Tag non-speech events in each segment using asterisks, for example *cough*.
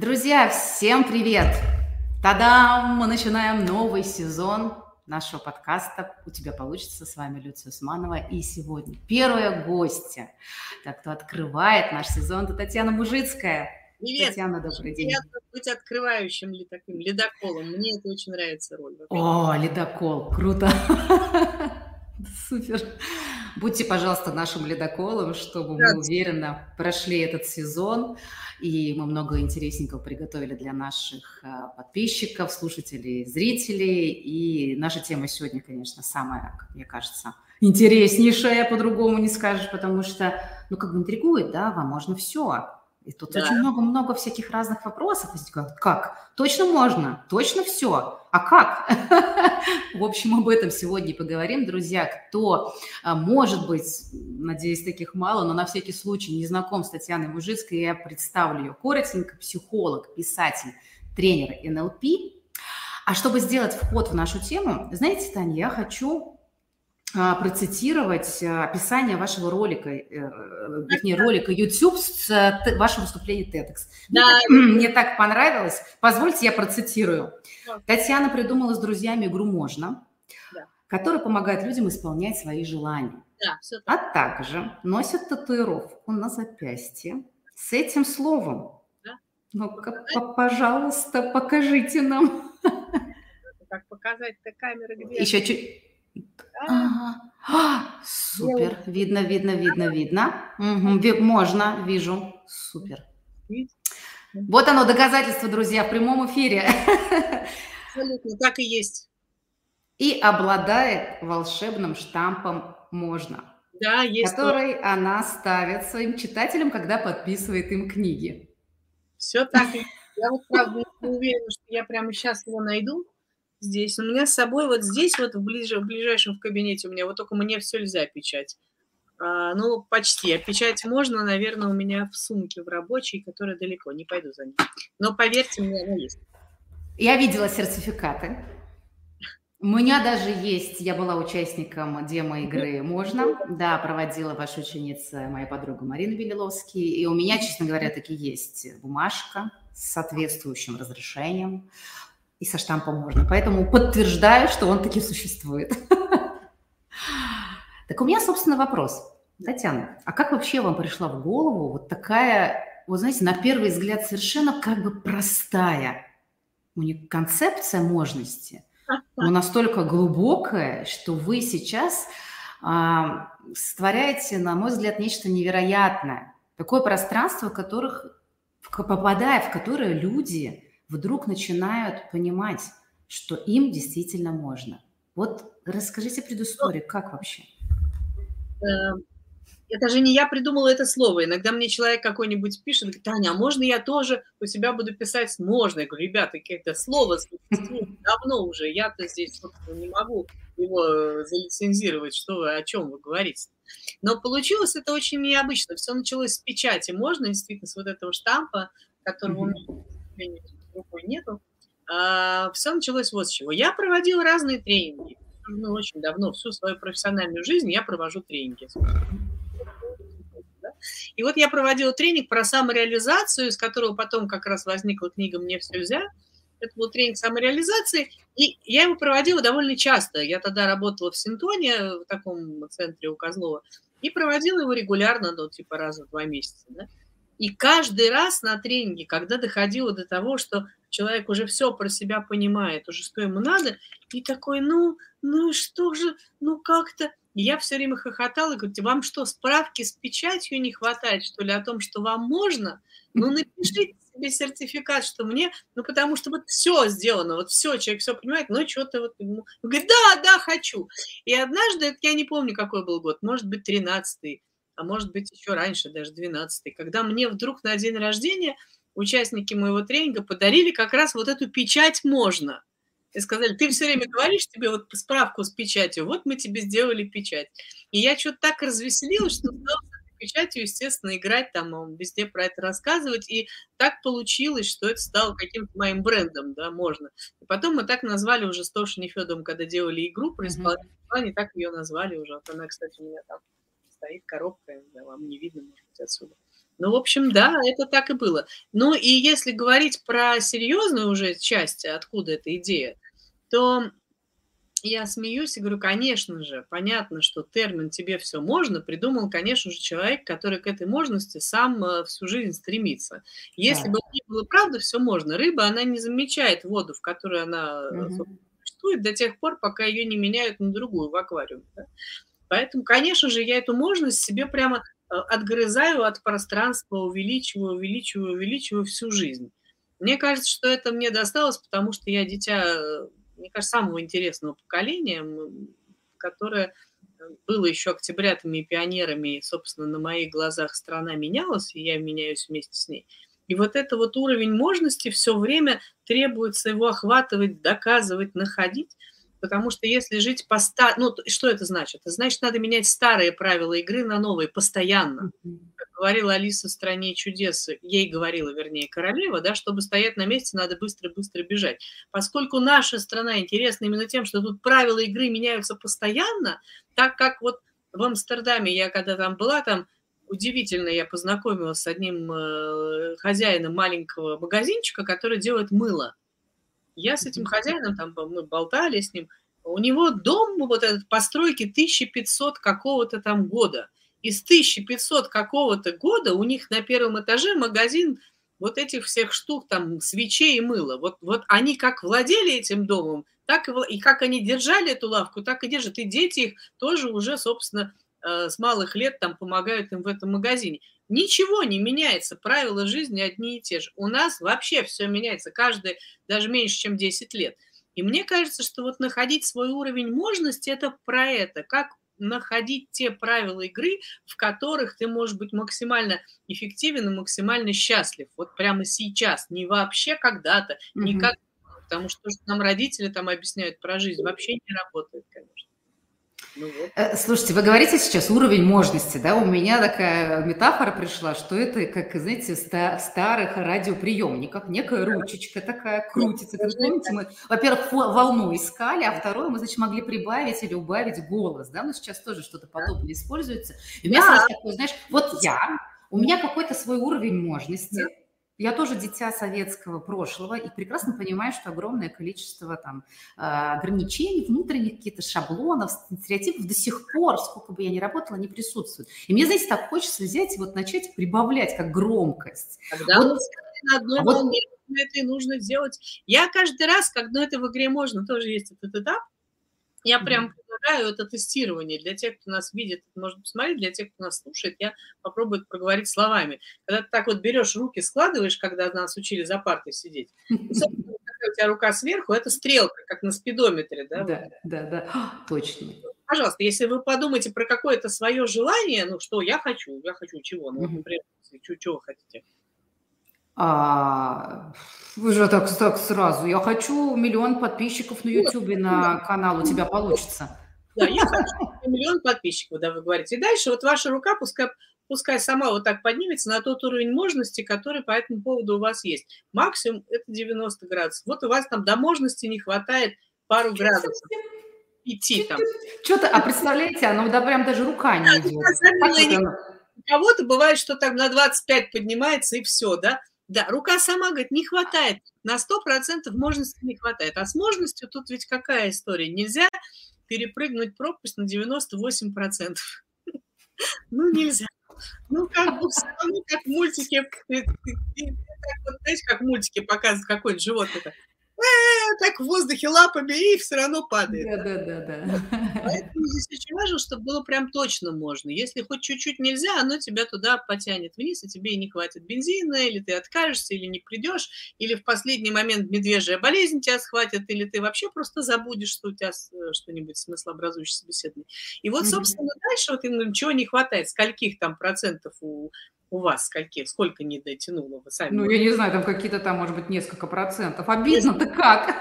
Друзья, всем привет! Тадам! Мы начинаем новый сезон нашего подкаста «У тебя получится». С вами Люция Усманова. И сегодня первая гостья, так кто открывает наш сезон, это Татьяна Мужицкая. Привет. Татьяна, добрый день. Приятно быть открывающим ли таким ледоколом. Мне это очень нравится роль. О, ледокол, круто. *laughs* Супер. Будьте, пожалуйста, нашим ледоколом, чтобы мы уверенно прошли этот сезон. И мы много интересненького приготовили для наших а, подписчиков, слушателей, зрителей. И наша тема сегодня, конечно, самая, как мне кажется, интереснейшая, по-другому не скажешь, потому что, ну, как бы интригует, да, вам можно все. И тут да. очень много-много всяких разных вопросов возникает. Как? Точно можно? Точно все? А как? В общем, об этом сегодня поговорим. Друзья, кто, а, может быть, надеюсь, таких мало, но на всякий случай не знаком с Татьяной Мужицкой, я представлю ее коротенько. Психолог, писатель, тренер НЛП. А чтобы сделать вход в нашу тему, знаете, Таня, я хочу процитировать а, описание вашего ролика, э, э, вернее, ролика YouTube с э, вашего выступления TEDx. Да. *clears throat* Мне так понравилось. Позвольте, я процитирую. Татьяна придумала с друзьями игру «Можно», да. которая помогает людям исполнять свои желания. Да, все так. А также носят татуировку на запястье с этим словом. Да. Ну-ка, пожалуйста, покажите нам. Как показать-то камеры где? Еще чуть Ага. А, супер. Видно, видно, видно, видно. Угу. Можно, вижу. Супер. Вот оно, доказательство, друзья, в прямом эфире. Абсолютно, так и есть. И обладает волшебным штампом «можно», да, есть который то. она ставит своим читателям, когда подписывает им книги. Все так. Я вот, правда, не уверена, что я прямо сейчас его найду здесь. У меня с собой вот здесь, вот в, ближе, в ближайшем в кабинете у меня, вот только мне все нельзя печать. А, ну, почти. А печать можно, наверное, у меня в сумке в рабочей, которая далеко, не пойду за ней. Но поверьте мне, она есть. Я видела сертификаты. У меня даже есть, я была участником демо-игры «Можно», да, проводила ваша ученица, моя подруга Марина Белиловский, и у меня, честно говоря, таки есть бумажка с соответствующим разрешением и со штампом можно. Поэтому подтверждаю, что он таки существует. *laughs* Так у меня, собственно, вопрос. Татьяна, а как вообще вам пришла в голову вот такая, вот знаете, на первый взгляд совершенно как бы простая у них концепция можности, но настолько глубокая, что вы сейчас а, створяете, на мой взгляд, нечто невероятное. Такое пространство, в которых, попадая в которое люди вдруг начинают понимать, что им действительно можно. Вот расскажите предысторию, как вообще? Эм, это же не я придумала это слово. Иногда мне человек какой-нибудь пишет, говорит, Таня, а можно я тоже у себя буду писать можно? Я говорю, ребята, это слово существует давно уже, я-то здесь не могу его э, залицензировать, что вы, о чем вы говорите. Но получилось это очень необычно. Все началось с печати. Можно действительно с вот этого штампа, которого mm-hmm. у меня, рукой нету. А, все началось вот с чего. Я проводила разные тренинги. Ну, очень давно, всю свою профессиональную жизнь я провожу тренинги. И вот я проводила тренинг про самореализацию, из которого потом как раз возникла книга «Мне все нельзя». Это был тренинг самореализации, и я его проводила довольно часто. Я тогда работала в Синтоне, в таком центре у Козлова, и проводила его регулярно, ну, типа раз в два месяца. Да? И каждый раз на тренинге, когда доходило до того, что человек уже все про себя понимает, уже что ему надо, и такой, ну, ну что же, ну как-то... Я все время хохотала и говорю, вам что, справки с печатью не хватает, что ли, о том, что вам можно? Ну, напишите себе сертификат, что мне, ну, потому что вот все сделано, вот все, человек все понимает, но что-то вот ему... говорит, да, да, хочу. И однажды, я не помню, какой был год, может быть, тринадцатый, а может быть еще раньше, даже 12 когда мне вдруг на день рождения участники моего тренинга подарили как раз вот эту печать «можно». И сказали, ты все время говоришь тебе вот справку с печатью, вот мы тебе сделали печать. И я что-то так развеселилась, что стала с печатью, естественно, играть там, везде про это рассказывать. И так получилось, что это стало каким-то моим брендом, да, можно. И потом мы так назвали уже с Тошей Нефедовым, когда делали игру про исполнение, mm-hmm. так ее назвали уже. Вот она, кстати, у меня там стоит коробка, да, вам не видно, может быть, отсюда. Ну, в общем, да, это так и было. Ну, и если говорить про серьезную уже часть, откуда эта идея, то я смеюсь и говорю, конечно же, понятно, что термин «тебе все можно» придумал, конечно же, человек, который к этой можности сам э, всю жизнь стремится. Если да. бы не было правда «все можно», рыба, она не замечает воду, в которой она угу. существует до тех пор, пока ее не меняют на другую в аквариуме. Да? Поэтому, конечно же, я эту можность себе прямо э, отгрызаю от пространства, увеличиваю, увеличиваю, увеличиваю всю жизнь. Мне кажется, что это мне досталось, потому что я дитя мне кажется, самого интересного поколения, которое э, было еще октябрятами и пионерами, и, собственно, на моих глазах страна менялась, и я меняюсь вместе с ней. И вот это вот уровень можности все время требуется его охватывать, доказывать, находить. Потому что если жить по ста... Ну, что это значит? Это значит, надо менять старые правила игры на новые постоянно. Как говорила Алиса в «Стране чудес», ей говорила, вернее, королева, да, чтобы стоять на месте, надо быстро-быстро бежать. Поскольку наша страна интересна именно тем, что тут правила игры меняются постоянно, так как вот в Амстердаме я когда там была, там удивительно, я познакомилась с одним э, хозяином маленького магазинчика, который делает мыло. Я с этим хозяином, там мы болтали с ним, у него дом вот этот постройки 1500 какого-то там года. Из 1500 какого-то года у них на первом этаже магазин вот этих всех штук, там, свечей и мыла. Вот, вот они как владели этим домом, так и, и как они держали эту лавку, так и держат. И дети их тоже уже, собственно, э, с малых лет там помогают им в этом магазине. Ничего не меняется, правила жизни одни и те же. У нас вообще все меняется, каждый даже меньше, чем 10 лет. И мне кажется, что вот находить свой уровень можности – это про это, как находить те правила игры, в которых ты можешь быть максимально эффективен и максимально счастлив. Вот прямо сейчас, не вообще когда-то, mm-hmm. не как... Потому что, что нам родители там объясняют про жизнь, вообще не работает, конечно. Ну э, слушайте, вы говорите сейчас уровень мощности, да? У меня такая метафора пришла, что это, как, знаете, в старых радиоприемниках, некая ручечка такая крутится. Как помните, мы, во-первых, волну искали, а второе, мы, значит, могли прибавить или убавить голос, да? Но сейчас тоже что-то подобное используется. И у меня да. такое, знаешь, вот я, у меня какой-то свой уровень мощности, я тоже дитя советского прошлого и прекрасно понимаю, что огромное количество там а, ограничений, внутренних каких-то шаблонов, стереотипов до сих пор, сколько бы я ни работала, не присутствуют. И мне, знаете, так хочется взять и вот начать прибавлять как громкость. Когда вот, на одной а волне, вот... это и нужно делать. Я каждый раз, когда это в игре можно, тоже есть этот этап, я прям предлагаю это тестирование для тех, кто нас видит, может посмотреть, для тех, кто нас слушает, я попробую проговорить словами. Когда ты так вот берешь руки, складываешь, когда нас учили за партой сидеть, *laughs* и, у тебя рука сверху, это стрелка, как на спидометре, да? Да, да, да, *gasps* точно. Пожалуйста, если вы подумаете про какое-то свое желание, ну что, я хочу, я хочу чего, ну, например, чего хотите? А, вы же так, так сразу. Я хочу миллион подписчиков на YouTube на канал. У тебя получится. Да, я хочу миллион подписчиков, да, вы говорите. И дальше вот ваша рука пускай, пускай сама вот так поднимется на тот уровень можности, который по этому поводу у вас есть. Максимум это 90 градусов. Вот у вас там до можности не хватает пару градусов. Идти там. Что-то, а представляете, оно да, прям даже рука не идет. У кого-то бывает, что там на 25 поднимается и все, да? Да, рука сама говорит, не хватает, на 100% можности не хватает. А с можностью тут ведь какая история? Нельзя перепрыгнуть пропасть на 98%. *laughs* Ну, нельзя. Ну, как бы все равно, как в мультике, знаете, как мультики показывают, какое-то животное э, так в воздухе лапами и все равно падает. Да, да, да, да. Поэтому здесь очень важно, чтобы было прям точно можно. Если хоть чуть-чуть нельзя, оно тебя туда потянет вниз, и тебе и не хватит бензина, или ты откажешься, или не придешь, или в последний момент медвежья болезнь тебя схватит, или ты вообще просто забудешь, что у тебя э, что-нибудь смыслообразующее собеседование. И вот, собственно, дальше вот именно чего не хватает, скольких там процентов у у вас скольких, сколько не дотянуло вы сами? Ну, я не знаю, там какие-то там, может быть, несколько процентов. Обидно-то как?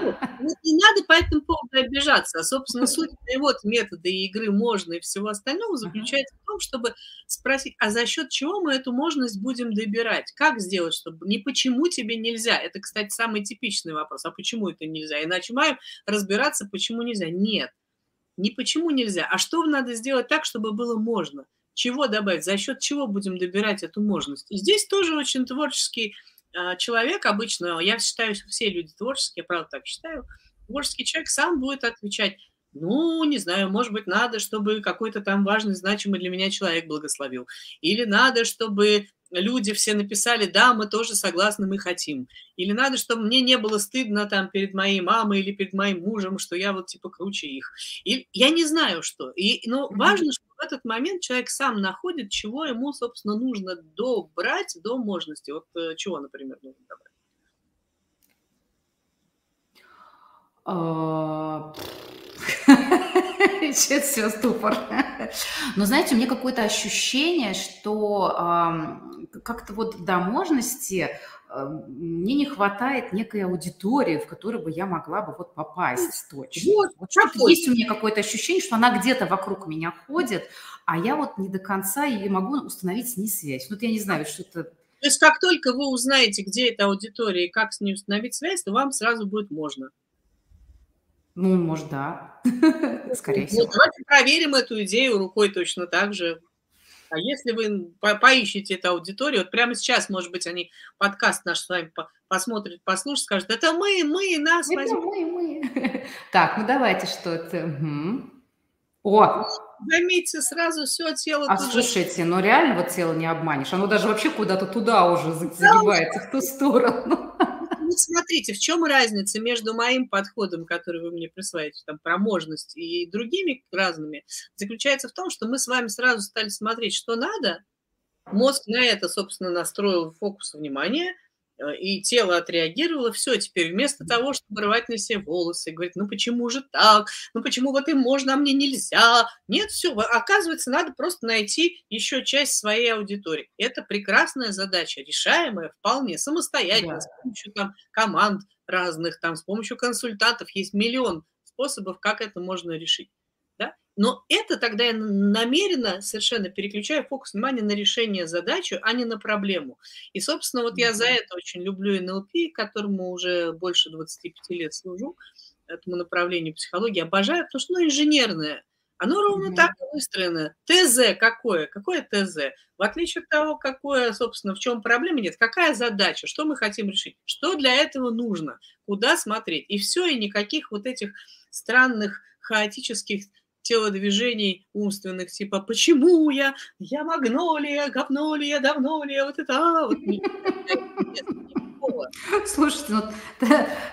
Ну, не надо по этому поводу обижаться. А, собственно, суть вот метода игры можно и всего остального заключается в том, чтобы спросить, а за счет чего мы эту можность будем добирать? Как сделать, чтобы... Не почему тебе нельзя. Это, кстати, самый типичный вопрос. А почему это нельзя? И начинаем разбираться, почему нельзя. Нет, не почему нельзя, а что надо сделать так, чтобы было можно. Чего добавить, за счет чего будем добирать эту можность. И здесь тоже очень творческий а, человек обычно, я считаю, что все люди творческие, я правда так считаю, творческий человек сам будет отвечать, ну, не знаю, может быть, надо, чтобы какой-то там важный, значимый для меня человек благословил. Или надо, чтобы люди все написали, да, мы тоже согласны, мы хотим. Или надо, чтобы мне не было стыдно там перед моей мамой или перед моим мужем, что я вот типа круче их. И я не знаю, что. И, но важно, что в этот момент человек сам находит, чего ему, собственно, нужно добрать до можности. Вот э, чего, например, нужно добрать. А, *laughs* *laughs* Сейчас все ступор. Но знаете, у меня какое-то ощущение, что э, как-то вот до можности мне не хватает некой аудитории, в которую бы я могла бы вот попасть точно. Вот, вот что есть у меня какое-то ощущение, что она где-то вокруг меня ходит, а я вот не до конца и могу установить с ней связь. Вот я не знаю, что это... То есть как только вы узнаете, где эта аудитория и как с ней установить связь, то вам сразу будет можно. Ну, может, да. *laughs* Скорее всего. Давайте проверим эту идею рукой точно так же. А если вы поищете эту аудиторию, вот прямо сейчас, может быть, они подкаст наш с вами посмотрят, послушают, скажут, это мы, мы, нас это возьмем. мы, мы. *laughs* Так, ну давайте что это. Угу. О! Заметьте, сразу все тело... А слушайте, ну реально вот тело не обманешь. Оно даже вообще куда-то туда уже загибается, в ту сторону *laughs* ну, смотрите, в чем разница между моим подходом, который вы мне присылаете, там, про можность, и другими разными, заключается в том, что мы с вами сразу стали смотреть, что надо, мозг на это, собственно, настроил фокус внимания – и тело отреагировало, все, теперь вместо того, чтобы рвать на себе волосы, говорить, ну почему же так, ну почему вот им можно, а мне нельзя, нет, все, оказывается, надо просто найти еще часть своей аудитории. Это прекрасная задача, решаемая вполне самостоятельно, да. с помощью там команд разных, там, с помощью консультантов, есть миллион способов, как это можно решить. Но это тогда я намеренно совершенно переключаю фокус внимания на решение задачи, а не на проблему. И, собственно, вот я за это очень люблю НЛП, которому уже больше 25 лет служу, этому направлению психологии. Обожаю, потому что, ну, инженерное. Оно ровно mm-hmm. так выстроено. ТЗ какое? Какое ТЗ? В отличие от того, какое, собственно, в чем проблема нет, какая задача, что мы хотим решить, что для этого нужно, куда смотреть. И все, и никаких вот этих странных хаотических телодвижений умственных, типа «почему я? Я магнолия, говнолия, давнолия, вот это, а, вот Слушайте, ну,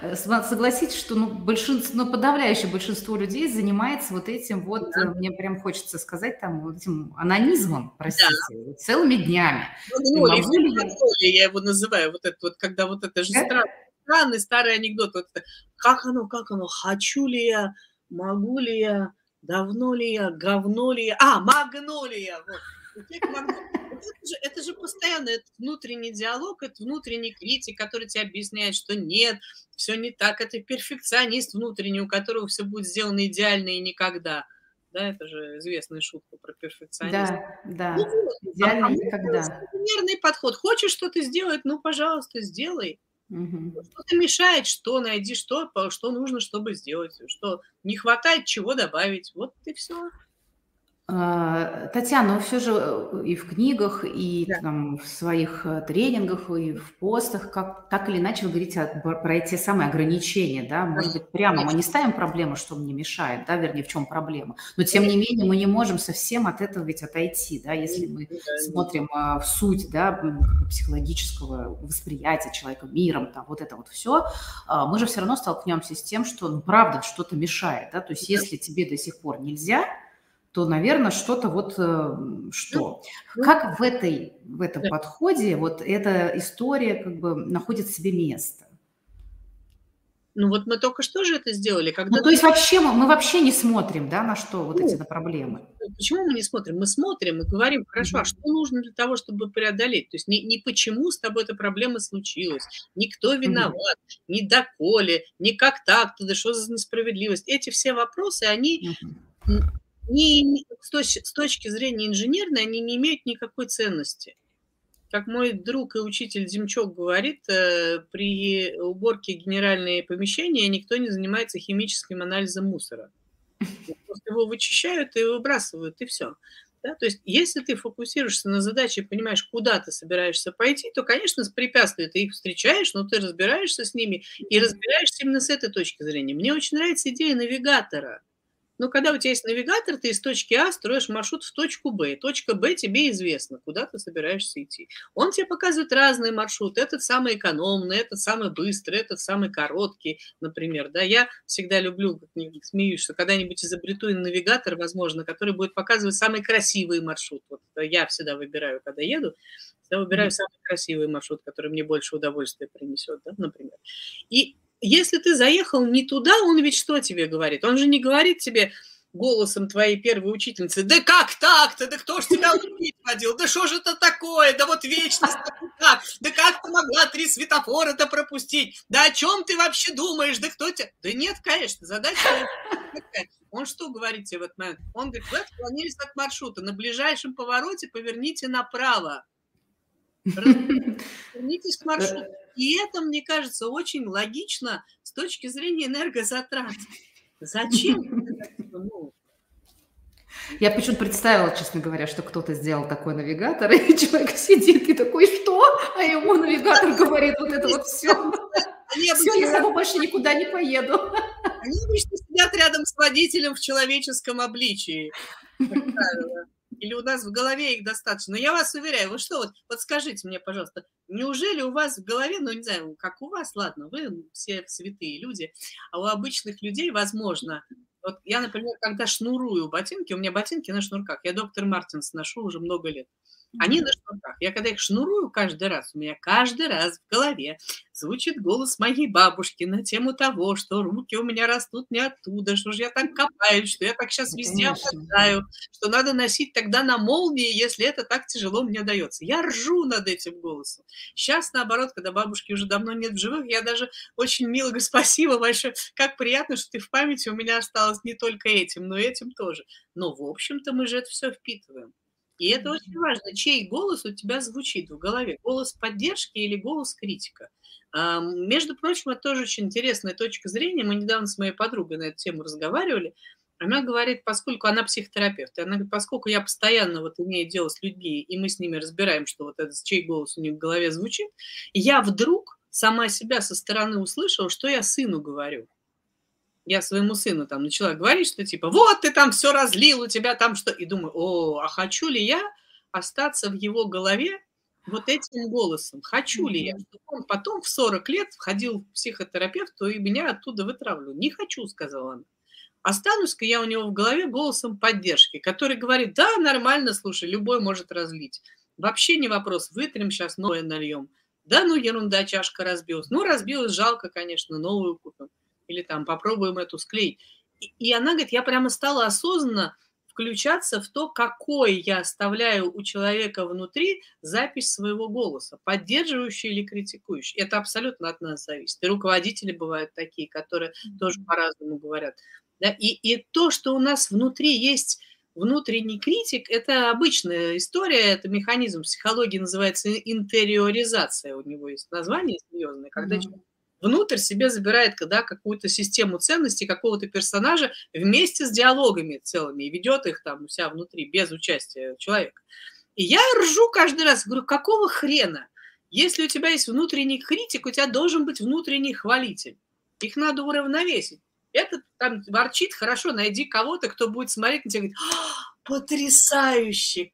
э, согласитесь, что ну, большинство, ну, подавляющее большинство людей занимается вот этим вот, да. Э, мне прям хочется сказать, там, вот этим анонизмом, простите, да. целыми днями. Магнолия, магнолия, я его называю, вот это вот, когда вот это же странный, странный старый анекдот, вот это, как оно, как оно, хочу ли я, могу ли я, давно ли я, говно ли я, а, магнолия, вот. Это же, это же постоянно это внутренний диалог, это внутренний критик, который тебе объясняет, что нет, все не так, это перфекционист внутренний, у которого все будет сделано идеально и никогда. Да, это же известная шутка про перфекционизм. Да, да, ну, идеально а, никогда. Примерный подход. Хочешь что-то сделать, ну, пожалуйста, сделай. Угу. Что-то мешает, что найди, что, что нужно, чтобы сделать, что не хватает, чего добавить. Вот и все. А, Татьяна, вы все же э, и в книгах, и да. там, в своих э, тренингах, и в постах, как, так или иначе вы говорите про эти самые ограничения, да, может быть, прямо мы не ставим проблему, что мне мешает, да, вернее, в чем проблема, но тем не менее мы не можем совсем от этого ведь отойти, да, если мы смотрим а, в суть, да, психологического восприятия человека миром, там, вот это вот все, а, мы же все равно столкнемся с тем, что, ну, правда, что-то мешает, да, то есть если тебе до сих пор нельзя, то, наверное, что-то вот э, что. Ну, как в, этой, в этом подходе вот эта история как бы находит себе место? Ну вот мы только что же это сделали. Когда ну, то есть вообще мы, мы вообще не смотрим, да, на что вот ну, эти на проблемы. Почему мы не смотрим? Мы смотрим и говорим, хорошо, mm-hmm. а что нужно для того, чтобы преодолеть? То есть не, не почему с тобой эта проблема случилась, не кто виноват, mm-hmm. не доколе, не как так, да что за несправедливость. Эти все вопросы, они mm-hmm не, с, точ, с точки зрения инженерной они не имеют никакой ценности. Как мой друг и учитель Демчок говорит, э, при уборке генеральные помещения никто не занимается химическим анализом мусора. Просто его вычищают и выбрасывают, и все. Да? То есть, если ты фокусируешься на задаче и понимаешь, куда ты собираешься пойти, то, конечно, с препятствия ты их встречаешь, но ты разбираешься с ними и разбираешься именно с этой точки зрения. Мне очень нравится идея навигатора – но когда у тебя есть навигатор, ты из точки А строишь маршрут в точку Б. точка Б тебе известно, куда ты собираешься идти. Он тебе показывает разные маршруты. Этот самый экономный, этот самый быстрый, этот самый короткий, например. Да, я всегда люблю, смеюсь, что когда-нибудь изобрету навигатор, возможно, который будет показывать самый красивый маршрут. Вот я всегда выбираю, когда еду, всегда выбираю самый красивый маршрут, который мне больше удовольствия принесет, да, например. И если ты заехал не туда, он ведь что тебе говорит? Он же не говорит тебе голосом твоей первой учительницы, да как так-то, да кто ж тебя учить водил, да что же это такое, да вот вечность, как, да как ты могла три светофора-то пропустить, да о чем ты вообще думаешь, да кто тебя... Да нет, конечно, задача... Он что говорит тебе в этот момент? Он говорит, вы отклонились от маршрута, на ближайшем повороте поверните направо. Вернитесь к маршруту. И это, мне кажется, очень логично с точки зрения энергозатрат. Зачем? Я почему-то представила, честно говоря, что кто-то сделал такой навигатор, и человек сидит и такой, что? А ему навигатор говорит вот это вот все. Все, я с тобой больше никуда не поеду. Они обычно сидят рядом с водителем в человеческом обличии, как правило. Или у нас в голове их достаточно? Но я вас уверяю, вы что, вот, вот скажите мне, пожалуйста, неужели у вас в голове, ну, не знаю, как у вас, ладно, вы все святые люди, а у обычных людей, возможно, вот я, например, когда шнурую ботинки, у меня ботинки на шнурках, я доктор Мартинс ношу уже много лет. Они на шнурках. Я когда их шнурую каждый раз, у меня каждый раз в голове звучит голос моей бабушки на тему того, что руки у меня растут не оттуда, что же я так копаюсь, что я так сейчас везде опоздаю, что надо носить тогда на молнии, если это так тяжело мне дается. Я ржу над этим голосом. Сейчас, наоборот, когда бабушки уже давно нет в живых, я даже очень мило говорю, *laughs* спасибо большое, как приятно, что ты в памяти у меня осталось не только этим, но этим тоже. Но, в общем-то, мы же это все впитываем. И это очень важно, чей голос у тебя звучит в голове. Голос поддержки или голос критика. Между прочим, это тоже очень интересная точка зрения. Мы недавно с моей подругой на эту тему разговаривали. Она говорит, поскольку она психотерапевт, она говорит, поскольку я постоянно вот имею дело с людьми, и мы с ними разбираем, что вот этот чей голос у них в голове звучит, я вдруг сама себя со стороны услышала, что я сыну говорю я своему сыну там начала говорить, что типа, вот ты там все разлил, у тебя там что, и думаю, о, а хочу ли я остаться в его голове вот этим голосом? Хочу ли я, чтобы он потом в 40 лет входил в психотерапевту и меня оттуда вытравлю? Не хочу, сказала она. Останусь-ка я у него в голове голосом поддержки, который говорит, да, нормально, слушай, любой может разлить. Вообще не вопрос, вытрем сейчас, новое нальем. Да, ну ерунда, чашка разбилась. Ну, разбилась, жалко, конечно, новую купим или там попробуем эту склеить. И, и она говорит, я прямо стала осознанно включаться в то, какой я оставляю у человека внутри запись своего голоса, поддерживающий или критикующий. Это абсолютно от нас зависит. И руководители бывают такие, которые тоже по-разному говорят. Да? И, и то, что у нас внутри есть внутренний критик, это обычная история, это механизм психологии, называется интериоризация, у него есть название серьезное, когда mm-hmm. человек внутрь себе забирает когда какую-то систему ценностей какого-то персонажа вместе с диалогами целыми и ведет их там у себя внутри без участия человека. И я ржу каждый раз, говорю, какого хрена? Если у тебя есть внутренний критик, у тебя должен быть внутренний хвалитель. Их надо уравновесить. Этот там ворчит, хорошо, найди кого-то, кто будет смотреть на тебя и говорит, «А, потрясающе,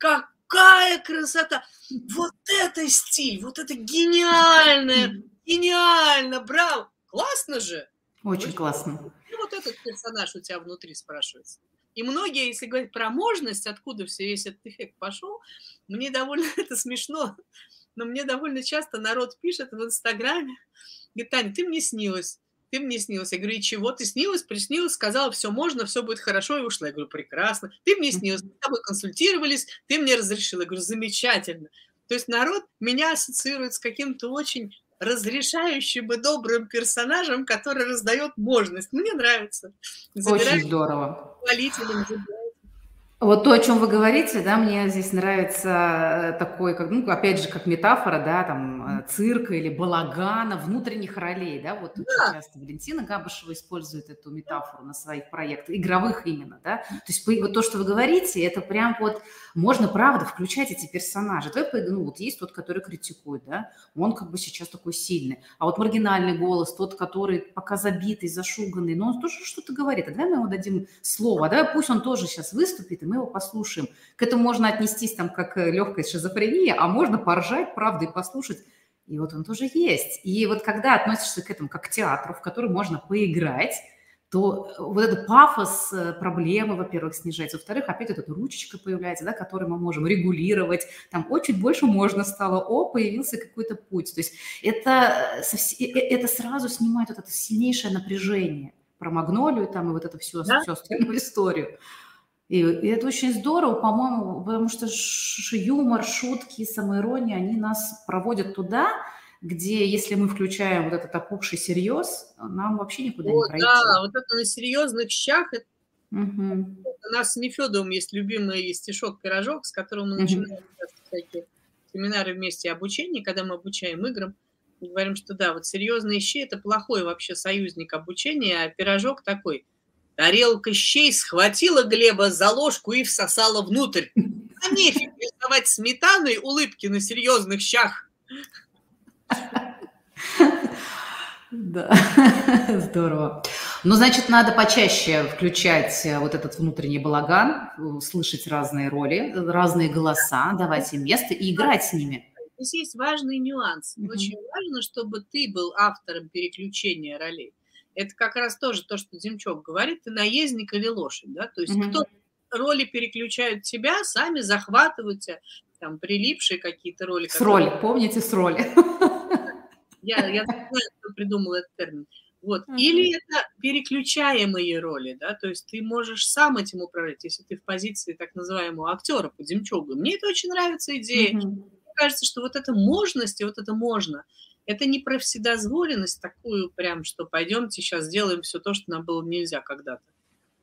какая красота, вот это стиль, вот это гениальное, Гениально, браво! Классно же! Очень классно. И вот этот персонаж у тебя внутри спрашивается. И многие, если говорить про можность, откуда все весь этот эффект пошел, мне довольно *laughs* это смешно, но мне довольно часто народ пишет в Инстаграме, говорит, Таня, ты мне снилась, ты мне снилась. Я говорю, и чего? Ты снилась, приснилась, сказала, все можно, все будет хорошо, и ушла. Я говорю, прекрасно. Ты мне снилась, мы с тобой консультировались, ты мне разрешила. Я говорю, замечательно. То есть народ меня ассоциирует с каким-то очень разрешающим и добрым персонажем, который раздает можность. Мне нравится. Забирать Очень здорово. Хвалителем Вот то, о чем вы говорите, да, мне здесь нравится э, такой, как, ну, опять же, как метафора, да, там, э, цирка или балагана, внутренних ролей, да, вот да. очень часто Валентина Габышева использует эту метафору на своих проектах, игровых именно, да, то есть вот то, что вы говорите, это прям вот, можно, правда, включать эти персонажи, ну, вот есть тот, который критикует, да, он как бы сейчас такой сильный, а вот маргинальный голос, тот, который пока забитый, зашуганный, но он тоже что-то говорит, а давай мы ему дадим слово, а давай пусть он тоже сейчас выступит, мы его послушаем. К этому можно отнестись там как легкая шизофрения, а можно поржать, правда, и послушать. И вот он тоже есть. И вот когда относишься к этому как к театру, в который можно поиграть, то вот этот пафос э, проблемы, во-первых, снижается. Во-вторых, опять эта ручечка появляется, да, которую мы можем регулировать. Там, о, чуть больше можно стало, о, появился какой-то путь. То есть это, э, э, это сразу снимает вот это сильнейшее напряжение про магнолию там и вот это все, да? всю остальную *laughs* историю. И, и это очень здорово, по-моему, потому что юмор, шутки, самоирония, они нас проводят туда, где, если мы включаем вот этот опухший серьез, нам вообще никуда О, не пройти. Да, вот это на серьезных щах. Это... Угу. У нас с Нефедовым есть любимый стишок-пирожок, с которым мы угу. начинаем всякие семинары вместе обучения, когда мы обучаем играм. Мы говорим, что да, вот серьезные щи – это плохой вообще союзник обучения, а пирожок такой – Тарелка щей схватила Глеба за ложку и всосала внутрь. А нефиг рисовать сметаной улыбки на серьезных щах. Да, *laughs* здорово. Ну, значит, надо почаще включать э, вот этот внутренний балаган, слышать разные роли, разные голоса, давать им место и играть с ними. Здесь есть важный нюанс. Очень важно, чтобы ты был автором переключения ролей это как раз тоже то, что Демчок говорит, ты наездник или лошадь, да, то есть mm-hmm. кто роли переключают тебя, сами захватывают тебя, там, прилипшие какие-то роли. С которые... роли, помните, с роли. *laughs* Я, я знаю, кто придумал этот термин. Вот. Mm-hmm. Или это переключаемые роли, да, то есть ты можешь сам этим управлять, если ты в позиции так называемого актера по Демчогу. Мне это очень нравится идея. Mm-hmm. Мне кажется, что вот эта можность, и вот это можно – это не про вседозволенность такую прям, что пойдемте сейчас сделаем все то, что нам было нельзя когда-то.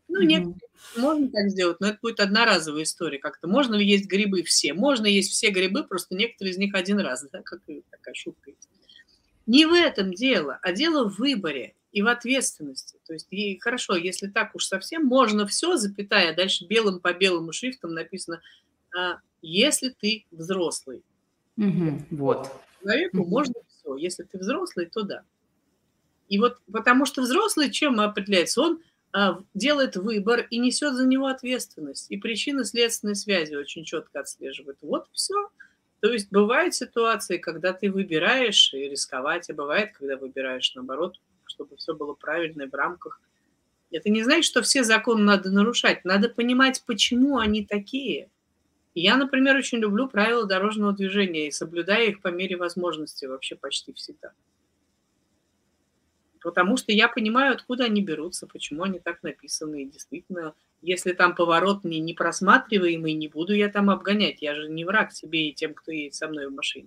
Ну, нет, mm-hmm. можно так сделать, но это будет одноразовая история как-то. Можно ли есть грибы все? Можно есть все грибы, просто некоторые из них один раз, да, как такая шутка есть. Не в этом дело, а дело в выборе и в ответственности. То есть, и хорошо, если так уж совсем, можно все, запятая, дальше белым по белому шрифтом написано, а, если ты взрослый. Угу, вот. Человеку угу. можно все. Если ты взрослый, то да. И вот потому что взрослый чем определяется? Он а, делает выбор и несет за него ответственность. И причины следственной связи очень четко отслеживает. Вот все. То есть бывают ситуации, когда ты выбираешь и рисковать, а бывает, когда выбираешь наоборот, чтобы все было правильно и в рамках. Это не значит, что все законы надо нарушать. Надо понимать, почему они такие – я, например, очень люблю правила дорожного движения и соблюдаю их по мере возможности вообще почти всегда. Потому что я понимаю, откуда они берутся, почему они так написаны. И действительно, если там поворот не, не просматриваемый, не буду я там обгонять. Я же не враг себе и тем, кто едет со мной в машине.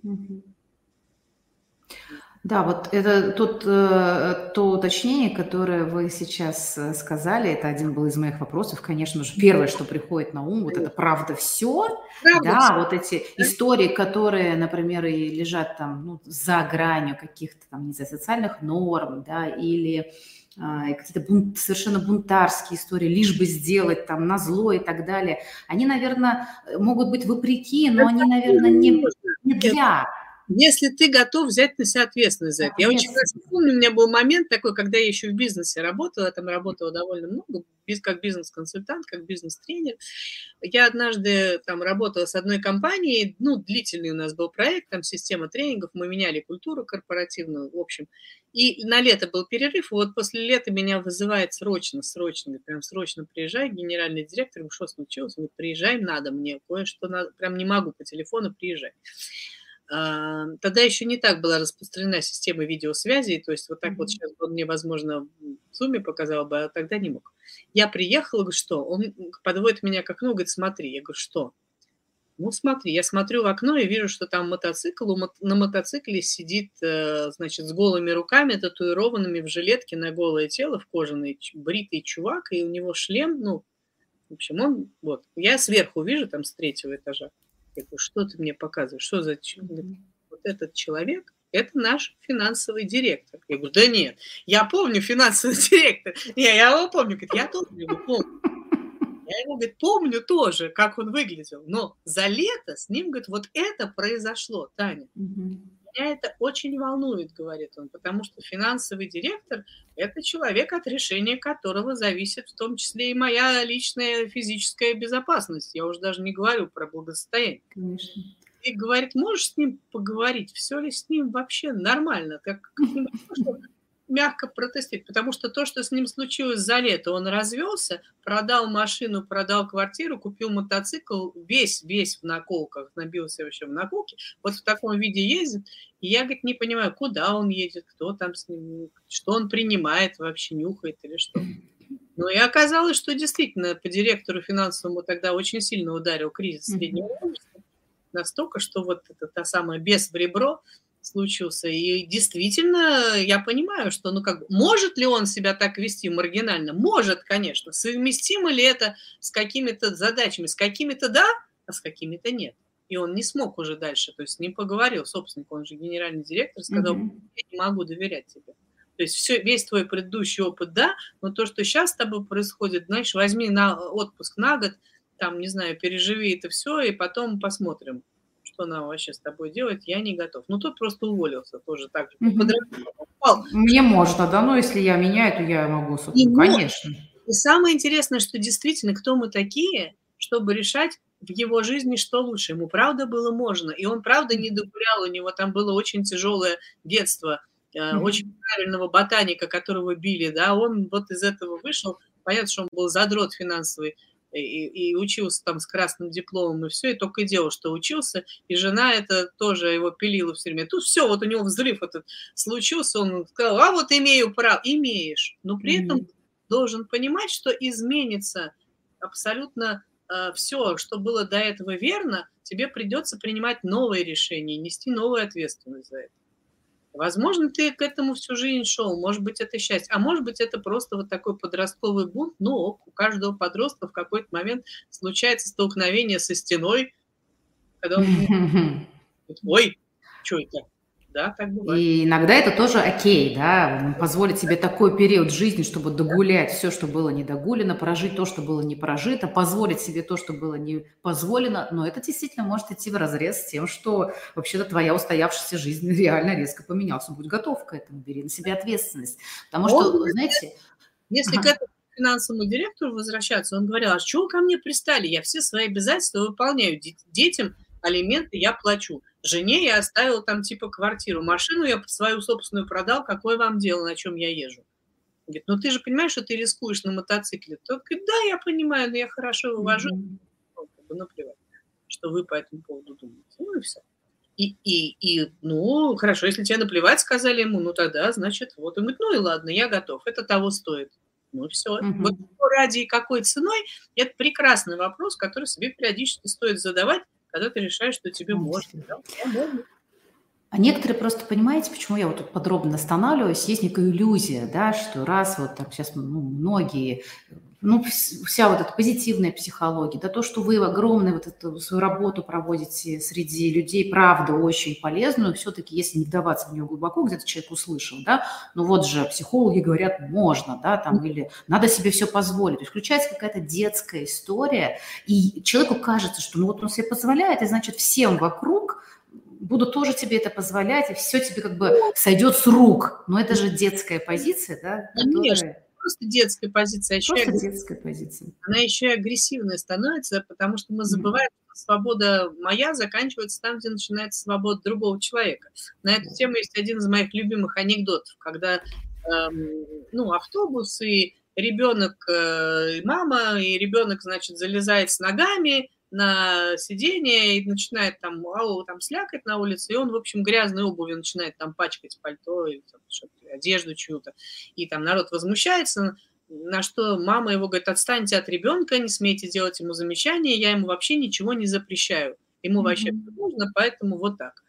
Да, вот это тут э, то уточнение, которое вы сейчас э, сказали, это один был из моих вопросов, конечно же, первое, что приходит на ум, вот это правда все, правда да, все. вот эти истории, которые, например, и лежат там ну, за гранью каких-то там, не знаю, социальных норм, да, или э, какие-то бунт, совершенно бунтарские истории, лишь бы сделать там на зло и так далее, они, наверное, могут быть вопреки, но они, наверное, не, не для если ты готов взять на себя ответственность за это. Я очень хорошо помню, у меня был момент такой, когда я еще в бизнесе работала, я там работала довольно много, как бизнес-консультант, как бизнес-тренер. Я однажды там работала с одной компанией, ну, длительный у нас был проект, там система тренингов, мы меняли культуру корпоративную, в общем. И на лето был перерыв, вот после лета меня вызывает срочно, срочно, прям срочно приезжай, генеральный директор, что случилось? Говорит, приезжай, надо мне, кое-что надо, прям не могу по телефону, приезжай. А, тогда еще не так была распространена система видеосвязи, то есть вот так mm-hmm. вот сейчас он мне, возможно, в Zoom показал бы, а тогда не мог. Я приехала, говорю, что? Он подводит меня к окну, говорит, смотри. Я говорю, что? Ну, смотри, я смотрю в окно и вижу, что там мотоцикл, на мотоцикле сидит, э, значит, с голыми руками, татуированными в жилетке на голое тело, в кожаный, бритый чувак, и у него шлем, ну, В общем, он, вот, я сверху вижу, там, с третьего этажа. Я говорю, что ты мне показываешь, что за человек? Вот этот человек, это наш финансовый директор. Я говорю, да нет, я помню финансовый *laughs* директор. Не, я его помню. Говорит, я тоже его помню. Я его, говорит, помню тоже, как он выглядел. Но за лето с ним, говорит, вот это произошло, Таня. Меня это очень волнует, говорит он, потому что финансовый директор – это человек, от решения которого зависит в том числе и моя личная физическая безопасность. Я уже даже не говорю про благосостояние. Конечно. И говорит, можешь с ним поговорить, все ли с ним вообще нормально, как, мягко протестировать, потому что то, что с ним случилось за лето, он развелся, продал машину, продал квартиру, купил мотоцикл, весь, весь в наколках, набился вообще в наколке, вот в таком виде ездит, и я, говорит, не понимаю, куда он едет, кто там с ним, что он принимает вообще, нюхает или что. Ну и оказалось, что действительно по директору финансовому тогда очень сильно ударил кризис среднего возраста, настолько, что вот это та самая без в ребро, случился. И действительно, я понимаю, что, ну, как, может ли он себя так вести маргинально? Может, конечно. Совместимо ли это с какими-то задачами? С какими-то да, а с какими-то нет. И он не смог уже дальше, то есть не поговорил собственник, он же генеральный директор, сказал, mm-hmm. я не могу доверять тебе. То есть все, весь твой предыдущий опыт, да, но то, что сейчас с тобой происходит, знаешь, возьми на отпуск на год, там, не знаю, переживи это все, и потом посмотрим что нам вообще с тобой делать, я не готов. Ну, тот просто уволился тоже так же. Угу. Мне можно, да, но если я меняю, то я могу, собственно, конечно. И самое интересное, что действительно, кто мы такие, чтобы решать в его жизни, что лучше. Ему правда было можно. И он правда не догулял, у него там было очень тяжелое детство, mm-hmm. очень правильного ботаника, которого били, да, он вот из этого вышел, понятно, что он был задрот финансовый, и, и учился там с красным дипломом, и все, и только и делал, что учился, и жена это тоже его пилила все время. Тут все, вот у него взрыв этот случился, он сказал, а вот имею право, имеешь, но при mm-hmm. этом должен понимать, что изменится абсолютно э, все, что было до этого верно, тебе придется принимать новые решения, нести новую ответственность за это. Возможно, ты к этому всю жизнь шел, может быть, это счастье, а может быть, это просто вот такой подростковый бунт, но у каждого подростка в какой-то момент случается столкновение со стеной, когда он *laughs* ой, что это? Да, так бывает. И иногда это тоже окей, да, позволить себе такой период жизни, чтобы догулять все, что было не догулено, прожить то, что было не прожито, позволить себе то, что было не позволено, но это действительно может идти в разрез с тем, что вообще-то твоя устоявшаяся жизнь *laughs* реально резко поменялась. Будь готов к этому, бери на себя ответственность. Потому что, он, знаете... Если ага. к этому финансовому директору возвращаться, он говорил, а чего ко мне пристали? Я все свои обязательства выполняю. Детям алименты я плачу. Жене я оставил там типа квартиру. Машину я свою собственную продал. Какое вам дело, на чем я езжу? Говорит, ну ты же понимаешь, что ты рискуешь на мотоцикле. Тот говорит, да, я понимаю, но я хорошо вывожу. Mm-hmm. Ну, как бы наплевать, что вы по этому поводу думаете. Ну и все. И, и, и, ну, хорошо, если тебе наплевать, сказали ему, ну тогда, значит, вот. И говорит, ну и ладно, я готов, это того стоит. Ну и все. Mm-hmm. Вот ради какой ценой, это прекрасный вопрос, который себе периодически стоит задавать, когда ты решаешь, что тебе можно. Да, можно. А некоторые просто, понимаете, почему я вот тут подробно останавливаюсь, есть некая иллюзия, да, что раз вот так сейчас ну, многие ну, вся вот эта позитивная психология, да, то, что вы огромную вот эту свою работу проводите среди людей, правда, очень полезную, все-таки, если не вдаваться в нее глубоко, где-то человек услышал, да, ну вот же психологи говорят, можно, да, там, или надо себе все позволить. То есть включается какая-то детская история, и человеку кажется, что ну вот он себе позволяет, и значит всем вокруг будут тоже тебе это позволять, и все тебе как бы сойдет с рук. Но это же детская позиция, да, которая просто детская позиция, а еще просто и детская позиция. Она еще и агрессивная становится, потому что мы забываем, mm-hmm. что свобода моя заканчивается там, где начинается свобода другого человека. На эту тему есть один из моих любимых анекдотов, когда эм, ну, автобус и ребенок, э, и мама, и ребенок, значит, залезает с ногами, на сиденье и начинает там, ау, там слякать на улице, и он, в общем, грязной обувью начинает там пачкать пальто или там, одежду чью-то. И там народ возмущается, на что мама его говорит, отстаньте от ребенка, не смейте делать ему замечания, я ему вообще ничего не запрещаю. Ему mm-hmm. вообще нужно, поэтому вот так.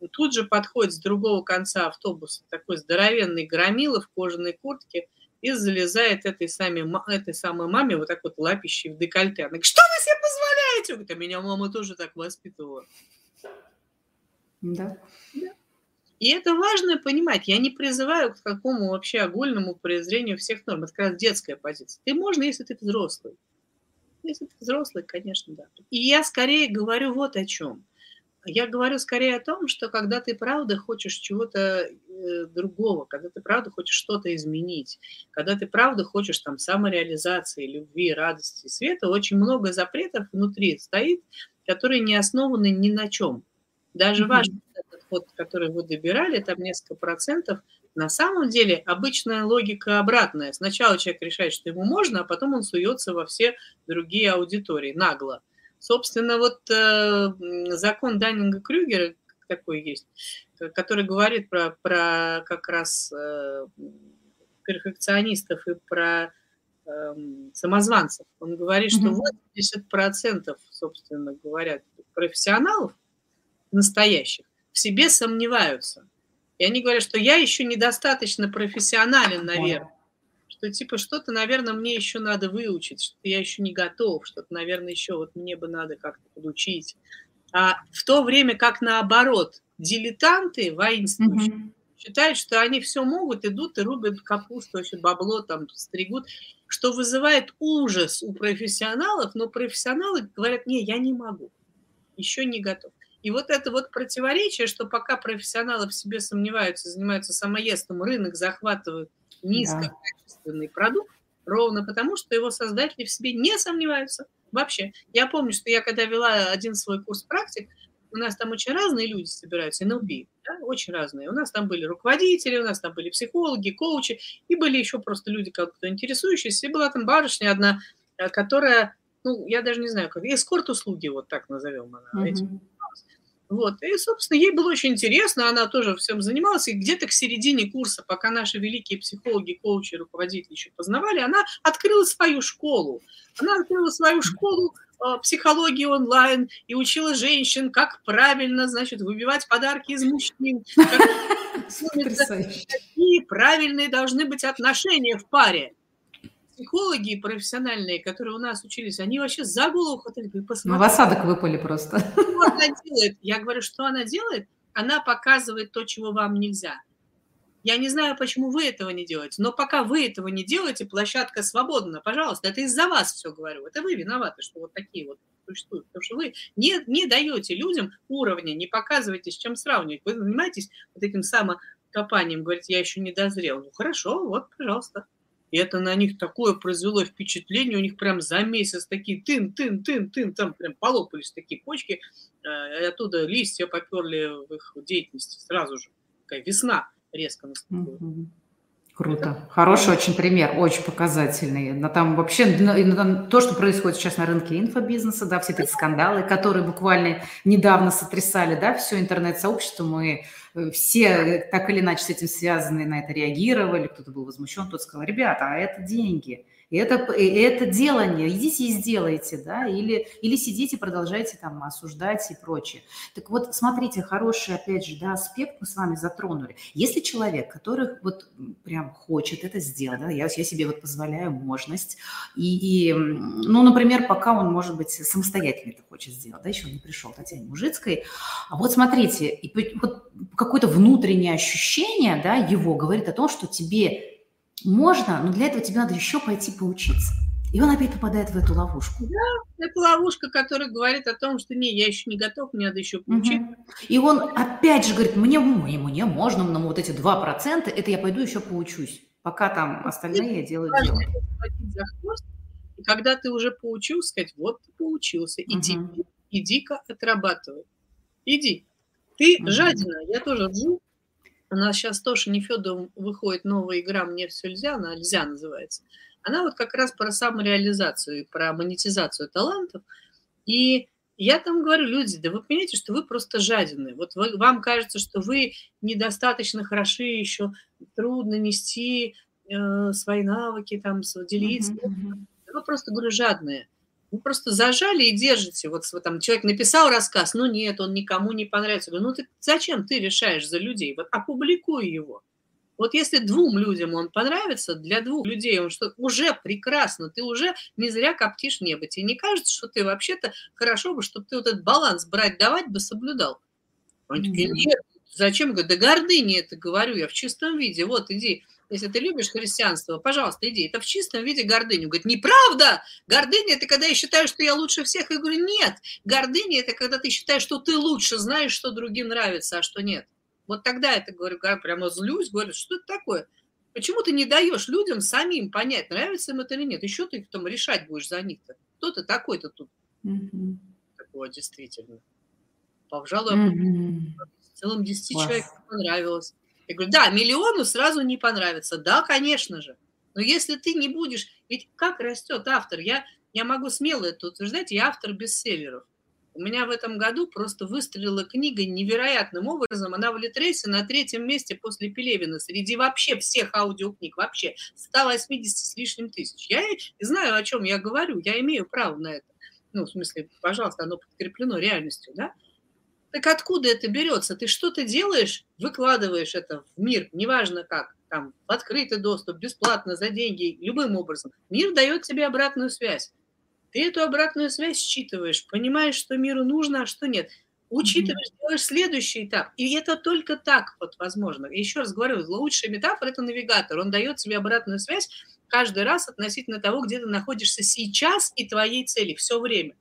И тут же подходит с другого конца автобуса такой здоровенный громила в кожаной куртке и залезает этой самой, этой самой маме вот так вот лапищей в декольте. Она говорит, что вы себе позволяете? Говорит, а меня мама тоже так воспитывала. Да. да. И это важно понимать. Я не призываю к какому вообще огульному презрению всех норм. Это как раз детская позиция. Ты можно, если ты взрослый. Если ты взрослый, конечно, да. И я скорее говорю вот о чем. Я говорю скорее о том, что когда ты правда хочешь чего-то другого, когда ты правда хочешь что-то изменить, когда ты правда хочешь там самореализации, любви, радости, света, очень много запретов внутри стоит, которые не основаны ни на чем. Даже mm-hmm. ваш этот ход, который вы добирали, там несколько процентов, на самом деле обычная логика обратная. Сначала человек решает, что ему можно, а потом он суется во все другие аудитории нагло. Собственно, вот э, закон Даннинга-Крюгера такой есть, который говорит про, про как раз э, перфекционистов и про э, самозванцев. Он говорит, что 80%, собственно говоря, профессионалов настоящих в себе сомневаются. И они говорят, что я еще недостаточно профессионален, наверное что типа что-то, наверное, мне еще надо выучить, что я еще не готов, что-то, наверное, еще вот мне бы надо как-то подучить. А в то время как наоборот, дилетанты воинствующие mm-hmm. считают, что они все могут, идут и рубят капусту, вообще бабло там стригут, что вызывает ужас у профессионалов, но профессионалы говорят, не, я не могу, еще не готов. И вот это вот противоречие, что пока профессионалы в себе сомневаются, занимаются самоедством, рынок захватывают низкокачественный да. продукт, ровно потому, что его создатели в себе не сомневаются вообще. Я помню, что я когда вела один свой курс практик, у нас там очень разные люди собираются, НЛП, да, очень разные. У нас там были руководители, у нас там были психологи, коучи, и были еще просто люди, как-то интересующиеся. И была там барышня одна, э, которая, ну, я даже не знаю, как, эскорт-услуги, вот так назовем она, mm-hmm. Вот. И, собственно, ей было очень интересно, она тоже всем занималась, и где-то к середине курса, пока наши великие психологи, коучи, руководители еще познавали, она открыла свою школу. Она открыла свою школу э, психологии онлайн и учила женщин, как правильно, значит, выбивать подарки из мужчин, *laughs* какие правильные должны быть отношения в паре психологи профессиональные, которые у нас учились, они вообще за голову хватали. Ну, в осадок выпали просто. Что она делает? Я говорю, что она делает? Она показывает то, чего вам нельзя. Я не знаю, почему вы этого не делаете, но пока вы этого не делаете, площадка свободна. Пожалуйста, это из-за вас все говорю. Это вы виноваты, что вот такие вот существуют. Потому что вы не, не даете людям уровня, не показываете, с чем сравнивать. Вы занимаетесь вот этим самокопанием, говорите, я еще не дозрел. Ну хорошо, вот, пожалуйста. И это на них такое произвело впечатление, у них прям за месяц такие тын-тын-тын-тын, там прям полопались такие почки, э, и оттуда листья поперли в их деятельности сразу же. Такая весна резко наступила. Круто. Хороший очень пример, очень показательный. Но там вообще но то, что происходит сейчас на рынке инфобизнеса, да, все эти скандалы, которые буквально недавно сотрясали, да, все интернет-сообщество, мы Э, все э, так или иначе с этим связанные на это реагировали, кто-то был возмущен, кто-то сказал, ребята, а это деньги, и это, и это делание, идите и сделайте, да, или, или сидите, продолжайте там осуждать и прочее. Так вот, смотрите, хороший, опять же, да, аспект мы с вами затронули. Если человек, который вот прям хочет это сделать, да, я, я себе вот позволяю можность, и, и, ну, например, пока он, может быть, самостоятельно это хочет сделать, да, еще не пришел Татьяне Мужицкой, а вот смотрите, и вот какое-то внутреннее ощущение, да, его говорит о том, что тебе можно, но для этого тебе надо еще пойти поучиться. И он опять попадает в эту ловушку. Да, это ловушка, которая говорит о том, что не, я еще не готов, мне надо еще поучиться. Угу. И он опять же говорит, мне, мне, мне можно, но вот эти 2%, это я пойду еще поучусь, пока там остальные я делаю дело. И когда ты уже поучился, сказать, вот ты поучился, иди, угу. иди-ка отрабатывай. Иди. Ты угу. жадина, я тоже ржу, у нас сейчас тоже Нефедов выходит новая игра «Мне все нельзя», она «Нельзя» называется. Она вот как раз про самореализацию, про монетизацию талантов. И я там говорю, люди, да вы понимаете, что вы просто жадины. Вот вы, вам кажется, что вы недостаточно хороши еще, трудно нести э, свои навыки, там, делиться. Mm-hmm. Вы просто, говорю, жадные. Вы просто зажали и держите. Вот там человек написал рассказ, ну нет, он никому не понравится. Говорю, ну ты зачем ты решаешь за людей? Вот опубликуй его. Вот если двум людям он понравится, для двух людей он что уже прекрасно, ты уже не зря коптишь небо. Тебе не кажется, что ты вообще-то хорошо бы, чтобы ты вот этот баланс брать-давать бы соблюдал? Они такие, нет, зачем? Говорю, да гордыня это говорю я в чистом виде. Вот, иди, если ты любишь христианство, пожалуйста, иди. Это в чистом виде гордыню. Говорит, неправда! Гордыня – это когда я считаю, что я лучше всех. Я говорю, нет. Гордыня – это когда ты считаешь, что ты лучше знаешь, что другим нравится, а что нет. Вот тогда это, говорю, прямо злюсь, говорю, что это такое? Почему ты не даешь людям самим понять, нравится им это или нет? Еще ты потом решать будешь за них-то. Кто ты такой-то тут? Mm-hmm. Такое действительно. Пожалуй, mm-hmm. в целом 10 Класс. человек понравилось. Я говорю, да, миллиону сразу не понравится. Да, конечно же. Но если ты не будешь... Ведь как растет автор? Я, я могу смело это утверждать, я автор бестселлеров. У меня в этом году просто выстрелила книга невероятным образом. Она в Литресе на третьем месте после Пелевина среди вообще всех аудиокниг, вообще 180 с лишним тысяч. Я знаю, о чем я говорю, я имею право на это. Ну, в смысле, пожалуйста, оно подкреплено реальностью, да? Так откуда это берется? Ты что-то делаешь, выкладываешь это в мир, неважно как, там, в открытый доступ, бесплатно, за деньги, любым образом. Мир дает тебе обратную связь. Ты эту обратную связь считываешь, понимаешь, что миру нужно, а что нет. Учитываешь, mm-hmm. делаешь следующий этап. И это только так вот возможно. Еще раз говорю, лучшая метафора – это навигатор. Он дает тебе обратную связь каждый раз относительно того, где ты находишься сейчас и твоей цели все время.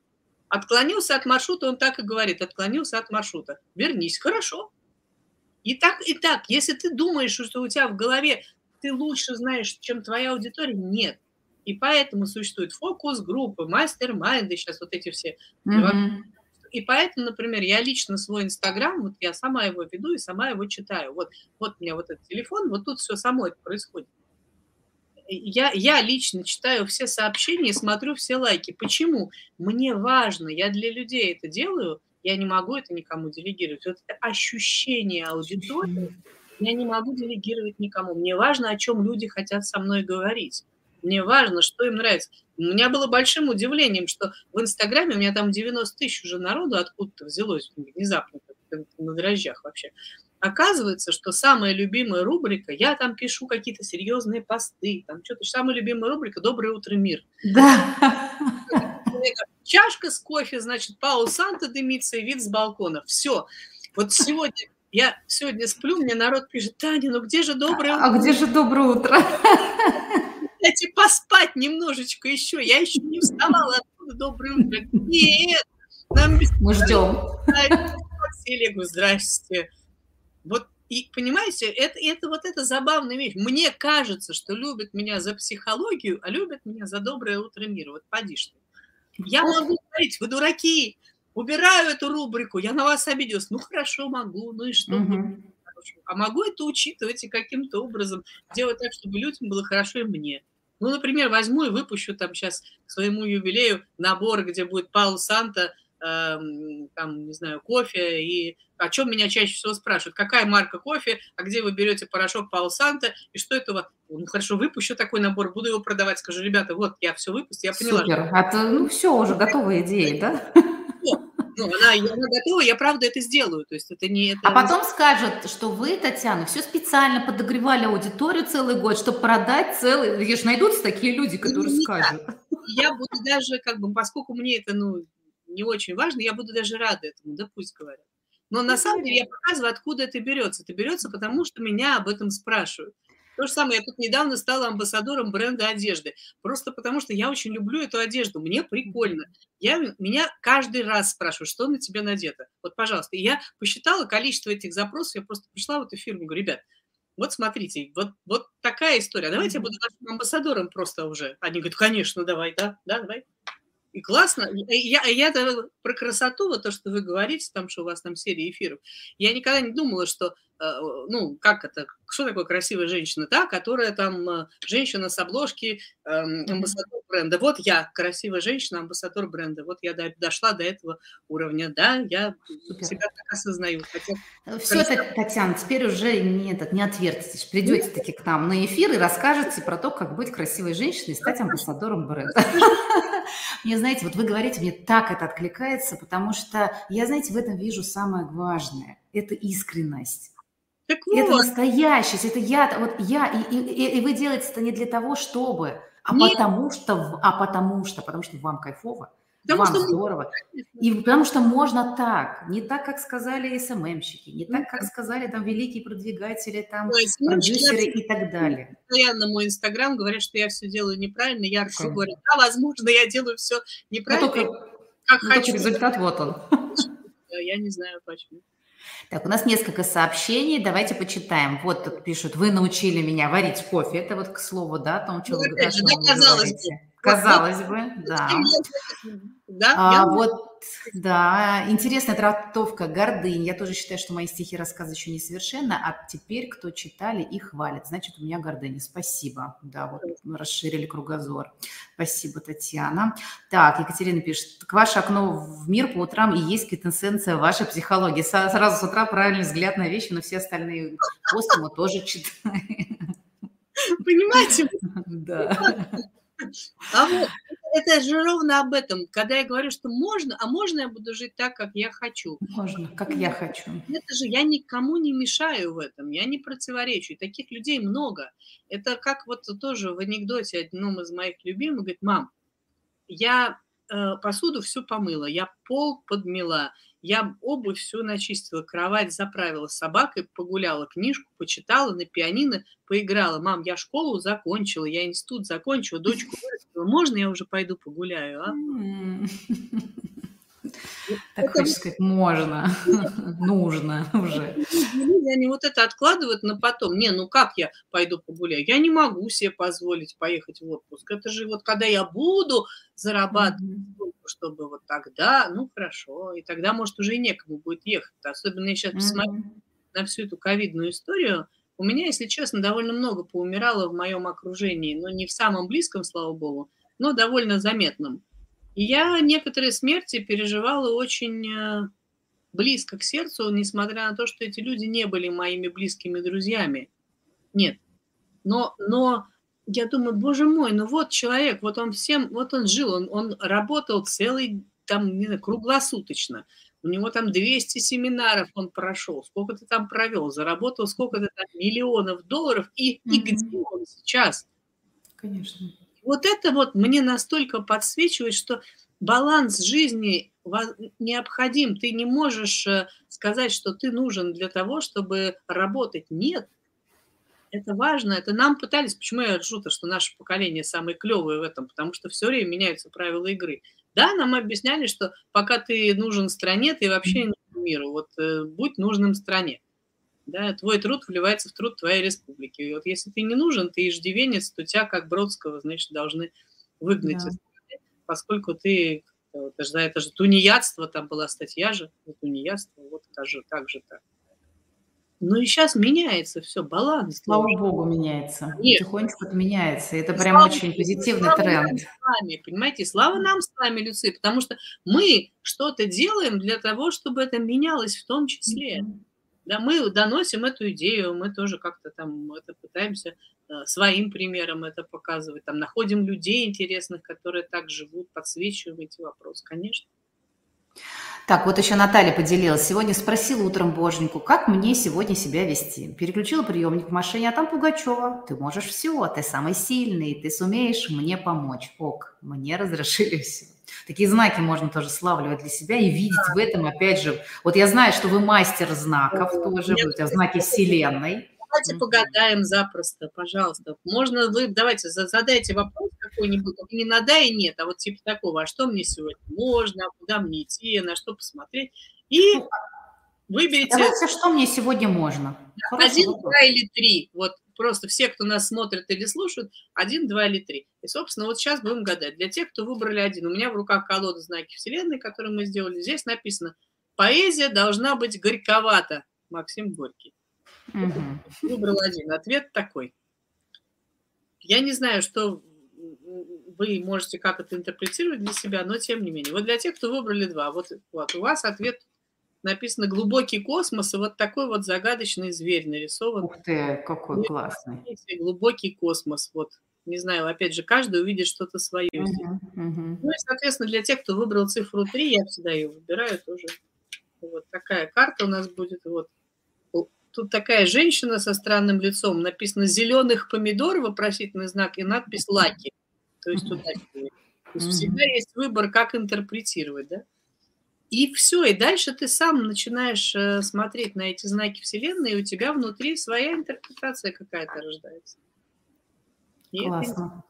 Отклонился от маршрута, он так и говорит, отклонился от маршрута. Вернись, хорошо. И так, и так, если ты думаешь, что у тебя в голове ты лучше знаешь, чем твоя аудитория, нет. И поэтому существуют фокус-группы, мастер-майнды, сейчас вот эти все. Mm-hmm. И поэтому, например, я лично свой Инстаграм, вот я сама его веду и сама его читаю. Вот, вот у меня вот этот телефон, вот тут все само это происходит. Я, я лично читаю все сообщения и смотрю все лайки. Почему? Мне важно, я для людей это делаю, я не могу это никому делегировать. Вот это ощущение аудитории я не могу делегировать никому. Мне важно, о чем люди хотят со мной говорить. Мне важно, что им нравится. У меня было большим удивлением, что в Инстаграме у меня там 90 тысяч уже народу откуда-то взялось внезапно на дрожжах вообще. Оказывается, что самая любимая рубрика, я там пишу какие-то серьезные посты, там что-то, самая любимая рубрика «Доброе утро, мир». Да. Чашка с кофе, значит, Пау Санта дымится и вид с балкона. Все. Вот сегодня я сегодня сплю, мне народ пишет, Таня, ну где же доброе утро? А где же доброе утро? дайте поспать немножечко еще. Я еще не вставала. Откуда доброе утро? Нет, нам Мы ждем. Селегу, здрасте. Вот и понимаете, это, это вот это забавная вещь. Мне кажется, что любят меня за психологию, а любят меня за доброе утро мира. Вот поди что. Я могу говорить, вы дураки, убираю эту рубрику, я на вас обиделась. Ну хорошо, могу, ну и что? Угу. А могу это учитывать и каким-то образом делать так, чтобы людям было хорошо и мне. Ну, например, возьму и выпущу там сейчас к своему юбилею набор, где будет Паул Санта, там, не знаю, кофе, и о чем меня чаще всего спрашивают, какая марка кофе, а где вы берете порошок Санта, и что это вас? Ну, хорошо, выпущу такой набор, буду его продавать, скажу, ребята, вот, я все выпустил, я поняла. Супер, что... а то, ну, все, уже готовая идея, да? Ну, она, она готова, я правда это сделаю. То есть это не... Это а потом скажет, что вы, Татьяна, все специально подогревали аудиторию целый год, чтобы продать целый... Видишь, найдутся такие люди, которые ну, скажут. Я буду даже, как бы, поскольку мне это, ну, не очень важно, я буду даже рада этому, да пусть говорят. Но на самом деле я показываю, откуда это берется. Это берется потому, что меня об этом спрашивают. То же самое, я тут недавно стала амбассадором бренда одежды. Просто потому, что я очень люблю эту одежду. Мне прикольно. Я, меня каждый раз спрашивают, что на тебе надето. Вот, пожалуйста. И я посчитала количество этих запросов. Я просто пришла в эту фирму и говорю, ребят, вот смотрите, вот, вот такая история. Давайте я буду вашим амбассадором просто уже. Они говорят, конечно, давай, да, да, давай. И классно. Я, я про красоту, вот то, что вы говорите, там, что у вас там серия эфиров, я никогда не думала, что ну, как это, что такое красивая женщина? Та, которая там, э, женщина с обложки, эм, амбассадор бренда. Вот я, красивая женщина, амбассадор бренда. Вот я дошла до этого уровня. Да, я Супер. себя так осознаю. Хотя, э, Все, красиво... Татьяна, теперь уже не, этот, не отвертитесь. Придете таки к нам на эфир и расскажете про то, как быть красивой женщиной и стать амбассадором бренда. *laughs* Мне, знаете, вот вы говорите, мне так это откликается, потому что я, знаете, в этом вижу самое важное – это искренность. Так вот. Это настоящий, это я, вот я, и, и, и вы делаете это не для того, чтобы, а Нет. потому что, а потому что, потому что вам кайфово, Потому Вам что здорово. И потому что можно так, не так, как сказали СММщики, не так, как сказали там великие продвигатели, там продюсеры и так далее. Постоянно мой Инстаграм говорят, что я все делаю неправильно, я говорю, да, возможно, я делаю все неправильно, но только, как но хочу. Результат вот он. *laughs* Я не знаю почему. Так, у нас несколько сообщений, давайте почитаем. Вот тут пишут, вы научили меня варить кофе. Это вот к слову, да, о том, что ну, вы, да, говорите. Казалось бы, да. Да, а, вот, да, интересная трактовка гордынь. Я тоже считаю, что мои стихи, рассказы еще несовершенны, а теперь, кто читали и хвалит, значит, у меня гордыня. Спасибо. Да, вот мы расширили кругозор. Спасибо, Татьяна. Так, Екатерина пишет, так ваше окно в мир по утрам и есть квитэссенция вашей психологии. Сразу с утра правильный взгляд на вещи, но все остальные посты мы тоже читаем. Понимаете? *laughs* Да. А вот это же ровно об этом. Когда я говорю, что можно, а можно я буду жить так, как я хочу. Можно, как я хочу. Это же я никому не мешаю в этом, я не противоречу. И таких людей много. Это как вот тоже в анекдоте одном из моих любимых говорит, мам, я э, посуду всю помыла, я пол подмела, я обувь всю начистила, кровать заправила, собакой погуляла, книжку почитала, на пианино поиграла. Мам, я школу закончила, я институт закончила, дочку вырастила. Можно я уже пойду погуляю, а? *laughs* Так хочется сказать, можно, *laughs* нужно уже. Они вот это откладывают на потом. Не, ну как я пойду погуляю? Я не могу себе позволить поехать в отпуск. Это же вот когда я буду зарабатывать, чтобы вот тогда, ну хорошо, и тогда, может, уже и некому будет ехать. Особенно я сейчас посмотрю на всю эту ковидную историю. У меня, если честно, довольно много поумирало в моем окружении, но не в самом близком, слава богу, но довольно заметном. И я некоторые смерти переживала очень э, близко к сердцу, несмотря на то, что эти люди не были моими близкими друзьями. Нет. Но, но я думаю, боже мой, ну вот человек, вот он всем, вот он жил, он, он работал целый, там, не знаю, круглосуточно. У него там 200 семинаров он прошел, сколько ты там провел, заработал сколько-то там миллионов долларов, и, mm-hmm. и где он сейчас? Конечно. Вот это вот мне настолько подсвечивает, что баланс жизни необходим. Ты не можешь э, сказать, что ты нужен для того, чтобы работать. Нет. Это важно. Это нам пытались. Почему я ржу что наше поколение самое клевое в этом? Потому что все время меняются правила игры. Да, нам объясняли, что пока ты нужен стране, ты вообще не миру. Вот э, будь нужным стране да, твой труд вливается в труд твоей республики. И вот если ты не нужен, ты иждивенец, то тебя, как Бродского, значит, должны выгнать да. из страны, поскольку ты, это же, это же тунеядство, там была статья же, тунеядство, вот это же так же так. Ну и сейчас меняется все, баланс. Слава тоже. Богу, меняется. Нет. Потихонечку это меняется. Это прям слава очень позитивный слава тренд. Нам с вами, понимаете, слава нам с вами, Люси, потому что мы что-то делаем для того, чтобы это менялось в том числе. Mm-hmm. Да, мы доносим эту идею, мы тоже как-то там это пытаемся э, своим примером это показывать, там находим людей интересных, которые так живут, подсвечиваем эти вопросы, конечно. Так, вот еще Наталья поделилась. Сегодня спросила утром Боженьку, как мне сегодня себя вести. Переключила приемник в машине, а там Пугачева. Ты можешь все, ты самый сильный, ты сумеешь мне помочь. Ок, мне разрешили все. Такие знаки можно тоже славливать для себя и видеть в этом, опять же. Вот я знаю, что вы мастер знаков тоже, у тебя знаки Вселенной. Давайте погадаем запросто, пожалуйста. Можно вы, давайте задайте вопрос какой-нибудь, не на да и нет, а вот типа такого, а что мне сегодня можно, куда мне идти, на что посмотреть. И ну, выберите... Давайте, что мне сегодня можно. Один, два или три. Вот просто все, кто нас смотрит или слушает, один, два или три. И, собственно, вот сейчас будем гадать. Для тех, кто выбрали один, у меня в руках колода знаки Вселенной, которую мы сделали. Здесь написано «Поэзия должна быть горьковата». Максим Горький. Угу. Выбрал один. Ответ такой. Я не знаю, что вы можете как это интерпретировать для себя, но тем не менее. Вот для тех, кто выбрали два, вот, вот у вас ответ написано «Глубокий космос», и вот такой вот загадочный зверь нарисован. Ух ты, какой классный. Глубокий космос, вот. Не знаю, опять же, каждый увидит что-то свое. Uh-huh, uh-huh. Ну и, соответственно, для тех, кто выбрал цифру 3, я всегда ее выбираю тоже. Вот такая карта у нас будет. Вот. тут такая женщина со странным лицом, написано «зеленых помидор», вопросительный знак, и надпись «лаки». То есть удачливый. То есть всегда есть выбор, как интерпретировать, да? И все, и дальше ты сам начинаешь э, смотреть на эти знаки Вселенной, и у тебя внутри своя интерпретация какая-то рождается. И Классно.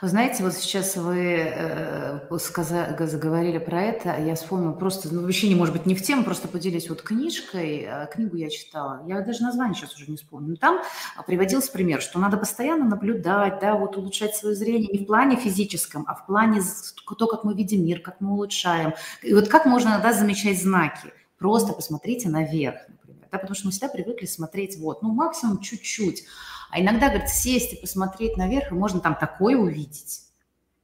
Вы знаете, вот сейчас вы э, сказали, заговорили про это, я вспомнила просто, ну, вообще не может быть не в тему, просто поделись вот книжкой, э, книгу я читала, я даже название сейчас уже не вспомню, там приводился пример, что надо постоянно наблюдать, да, вот улучшать свое зрение не в плане физическом, а в плане то, как мы видим мир, как мы улучшаем, и вот как можно да, замечать знаки, просто посмотрите наверх, например, да, потому что мы всегда привыкли смотреть вот, ну, максимум чуть-чуть, а иногда, говорит, сесть и посмотреть наверх, и можно там такое увидеть.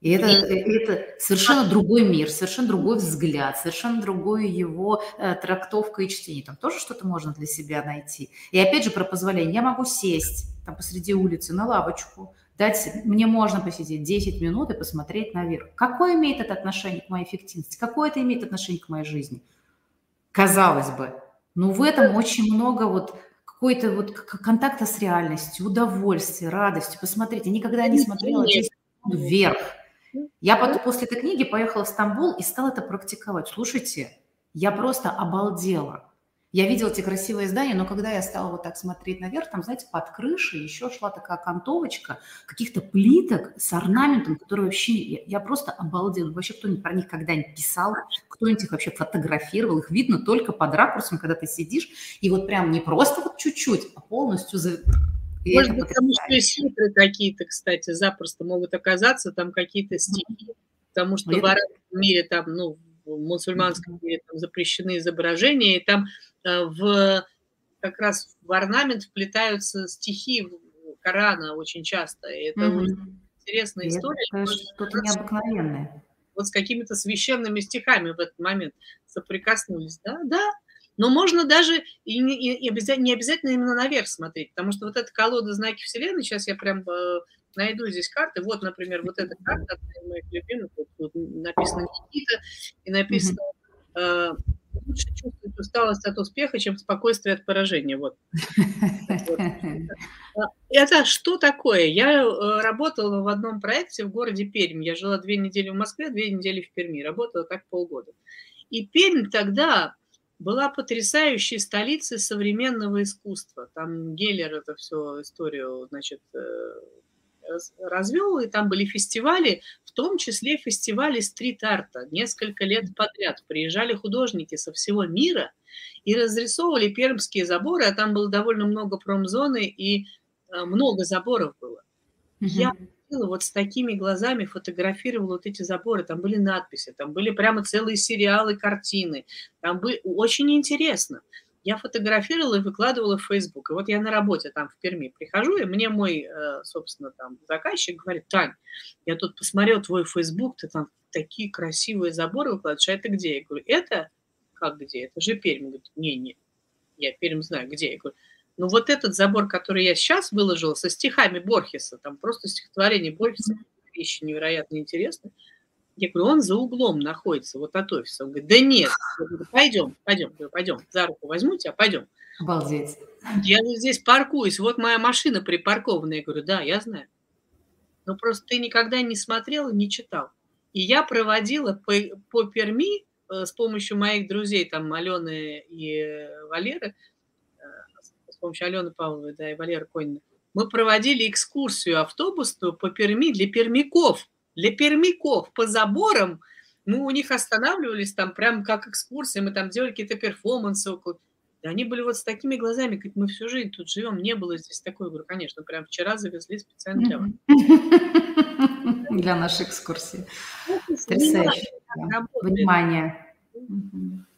И это, это совершенно другой мир, совершенно другой взгляд, совершенно другое его э, трактовка и чтение. Там тоже что-то можно для себя найти. И опять же про позволение. Я могу сесть там посреди улицы на лавочку, дать, мне можно посидеть 10 минут и посмотреть наверх. Какое имеет это отношение к моей эффективности? Какое это имеет отношение к моей жизни? Казалось бы. Но в этом очень много вот какой-то вот контакта с реальностью, удовольствия, радостью. Посмотрите, никогда не смотрела 10 вверх. Я потом после этой книги поехала в Стамбул и стала это практиковать. Слушайте, я просто обалдела. Я видела эти красивые здания, но когда я стала вот так смотреть наверх, там, знаете, под крышей еще шла такая окантовочка каких-то плиток с орнаментом, которые вообще... Я, я просто обалдела. Вообще кто-нибудь про них когда-нибудь писал, кто-нибудь их вообще фотографировал. Их видно только под ракурсом, когда ты сидишь, и вот прям не просто вот чуть-чуть, а полностью... За... И Может быть, потому что и какие-то, кстати, запросто могут оказаться, там какие-то стихи, потому что в арабском мире там, ну, в мусульманском мире там запрещены изображения, и там Э, в как раз в орнамент вплетаются стихи Корана очень часто. И это mm-hmm. интересная история. Это что-то необыкновенное. Вот с какими-то священными стихами в этот момент соприкоснулись. Да, да. Но можно даже и не, и обязательно, не обязательно именно наверх смотреть, потому что вот эта колода знаки Вселенной, сейчас я прям э, найду здесь карты. Вот, например, вот эта карта, одна из моих любимых, вот, вот написано Никита, и написано mm-hmm лучше чувствовать усталость от успеха, чем спокойствие от поражения. Вот. Это что такое? Я э, работала в одном проекте в городе Пермь. Я жила две недели в Москве, две недели в Перми. Работала так полгода. И Пермь тогда была потрясающей столицей современного искусства. Там Геллер это все историю, значит, э, развел, и там были фестивали, в том числе фестивали стрит-арта. Несколько лет подряд приезжали художники со всего мира и разрисовывали пермские заборы, а там было довольно много промзоны и э, много заборов было. Mm-hmm. Я вот с такими глазами фотографировала вот эти заборы, там были надписи, там были прямо целые сериалы, картины, там были очень интересно я фотографировала и выкладывала в Facebook. И вот я на работе там в Перми прихожу, и мне мой, э, собственно, там заказчик говорит, Тань, я тут посмотрел твой Facebook, ты там такие красивые заборы выкладываешь, а это где? Я говорю, это как где? Это же Пермь. Говорит, не-не, я Пермь знаю, где. Я говорю, ну вот этот забор, который я сейчас выложила со стихами Борхеса, там просто стихотворение Борхеса, вещи невероятно интересные, я говорю, он за углом находится, вот от офиса. Он говорит, да нет. Говорю, пойдем, пойдем, говорю, пойдем, за руку возьму тебя, пойдем. Обалдеть. Я здесь паркуюсь, вот моя машина припаркована. Я говорю, да, я знаю. Но просто ты никогда не смотрел, не читал. И я проводила по, по Перми э, с помощью моих друзей, там, Алены и Валеры, э, с помощью Алены Павловой, да, и Валеры Конина, мы проводили экскурсию автобусную по Перми для пермяков – для пермяков по заборам мы у них останавливались там прям как экскурсия, мы там делали какие-то перформансы около. И они были вот с такими глазами, как мы всю жизнь тут живем, не было здесь такой. Я говорю, конечно, прям вчера завезли специально для вас. *laughs* Для нашей экскурсии. Потрясающе. Внимание.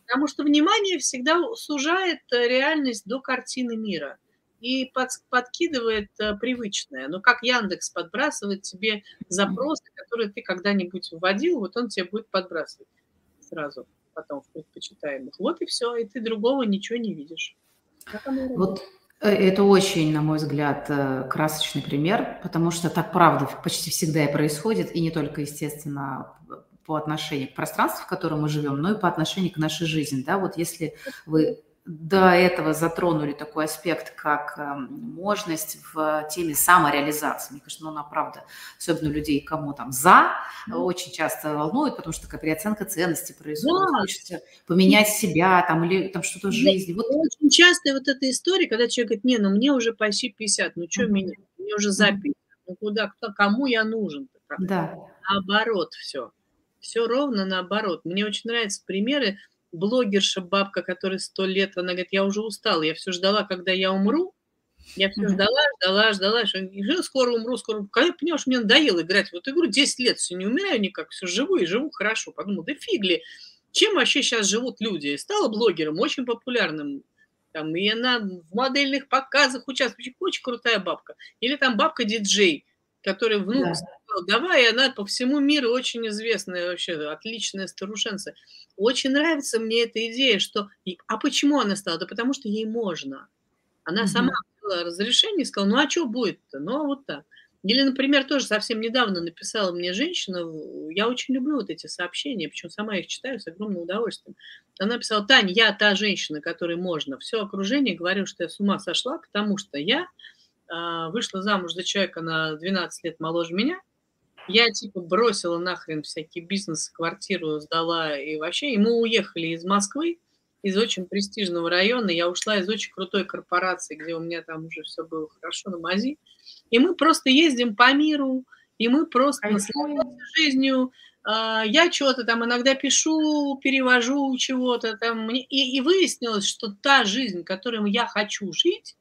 Потому что внимание всегда сужает э, реальность до картины мира и под, подкидывает э, привычное. Но как Яндекс подбрасывает тебе запросы, которые ты когда-нибудь вводил, вот он тебе будет подбрасывать сразу потом в предпочитаемых. Вот и все, и ты другого ничего не видишь. Вот э, это очень, на мой взгляд, э, красочный пример, потому что так правда почти всегда и происходит, и не только, естественно, по отношению к пространству, в котором мы живем, но и по отношению к нашей жизни. Да? Вот если вы до этого затронули такой аспект, как эм, можность в теме самореализации. Мне кажется, ну, она правда, особенно людей, кому там за, очень часто волнует, потому что такая переоценка ценностей происходит. Да. Хочется поменять себя там или там что-то в жизни. Вот. Очень часто вот эта история, когда человек говорит, не, ну мне уже почти 50, ну что mm-hmm. меня, мне уже за 50, ну куда, кто, кому я нужен? Да. Наоборот все. Все ровно наоборот. Мне очень нравятся примеры, блогерша бабка, которая сто лет, она говорит, я уже устала, я все ждала, когда я умру, я все ждала, ждала, ждала, что скоро умру, скоро Когда что мне надоело играть в эту игру, 10 лет все не умираю никак, все живу и живу хорошо. Подумала, да фигли, чем вообще сейчас живут люди? Стала блогером, очень популярным. Там, и она в модельных показах участвует, очень крутая бабка. Или там бабка-диджей, которая внук да. Давай, она по всему миру очень известная вообще, отличная старушенца. Очень нравится мне эта идея, что... А почему она стала? Да потому что ей можно. Она угу. сама дала разрешение и сказала, ну а что будет-то? Ну а вот так. Или, например, тоже совсем недавно написала мне женщина, я очень люблю вот эти сообщения, причем сама их читаю с огромным удовольствием. Она написала, Таня, я та женщина, которой можно. Все окружение говорю, что я с ума сошла, потому что я а, вышла замуж за человека на 12 лет моложе меня, я типа бросила нахрен всякий бизнес, квартиру сдала и вообще, и мы уехали из Москвы, из очень престижного района, я ушла из очень крутой корпорации, где у меня там уже все было хорошо на мази, и мы просто ездим по миру, и мы просто наслаждаемся жизнью, а, я что-то там иногда пишу, перевожу чего-то там, и, и выяснилось, что та жизнь, которой я хочу жить,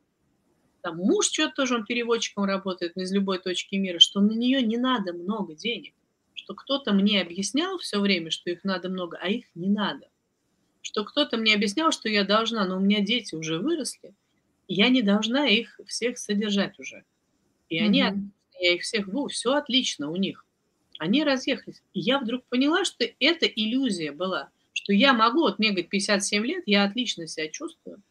там муж что-то тоже, он переводчиком работает из любой точки мира, что на нее не надо много денег, что кто-то мне объяснял все время, что их надо много, а их не надо. Что кто-то мне объяснял, что я должна, но у меня дети уже выросли, и я не должна их всех содержать уже. И они, mm-hmm. я их всех, ну, все отлично у них. Они разъехались. И я вдруг поняла, что это иллюзия была, что я могу, вот мне, говорит, 57 лет, я отлично себя чувствую,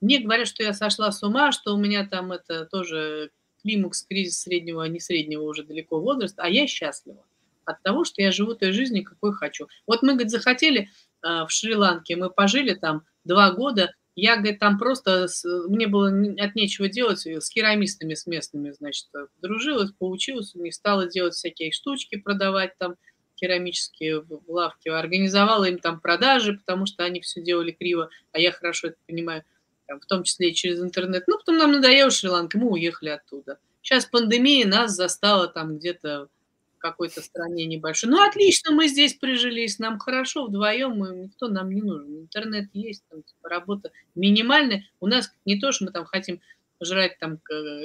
мне говорят, что я сошла с ума, что у меня там это тоже климакс, кризис среднего, а не среднего уже далеко возраста, а я счастлива от того, что я живу той жизнью, какой хочу. Вот мы, говорит, захотели э, в Шри-Ланке, мы пожили там два года, я, говорит, там просто, с, мне было от нечего делать, с керамистами, с местными, значит, дружилась, поучилась них, стала делать всякие штучки, продавать там, керамические в лавке, организовала им там продажи, потому что они все делали криво, а я хорошо это понимаю – там, в том числе и через интернет. Ну, потом нам надоело Шри-Ланка, мы уехали оттуда. Сейчас пандемия нас застала там где-то в какой-то стране небольшой. Ну, отлично, мы здесь прижились, нам хорошо вдвоем, мы, никто нам не нужен. Интернет есть, там, типа, работа минимальная. У нас не то, что мы там хотим жрать там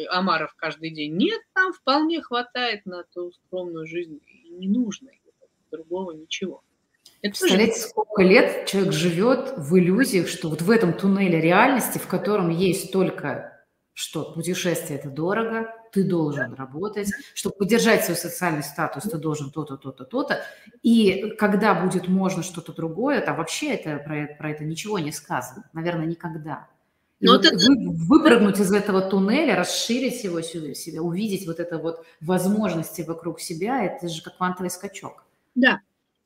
омаров каждый день. Нет, там вполне хватает на ту скромную жизнь. И не нужно другого ничего. Это Представляете, тоже... сколько лет человек живет в иллюзиях, что вот в этом туннеле реальности, в котором есть только что путешествие это дорого, ты должен работать, чтобы поддержать свой социальный статус, ты должен то-то, то-то, то-то. И когда будет можно что-то другое, там вообще это, про, про это ничего не сказано. Наверное, никогда. И Но вот это... вы, выпрыгнуть из этого туннеля, расширить его себя, увидеть вот это вот возможности вокруг себя, это же как квантовый скачок. Да,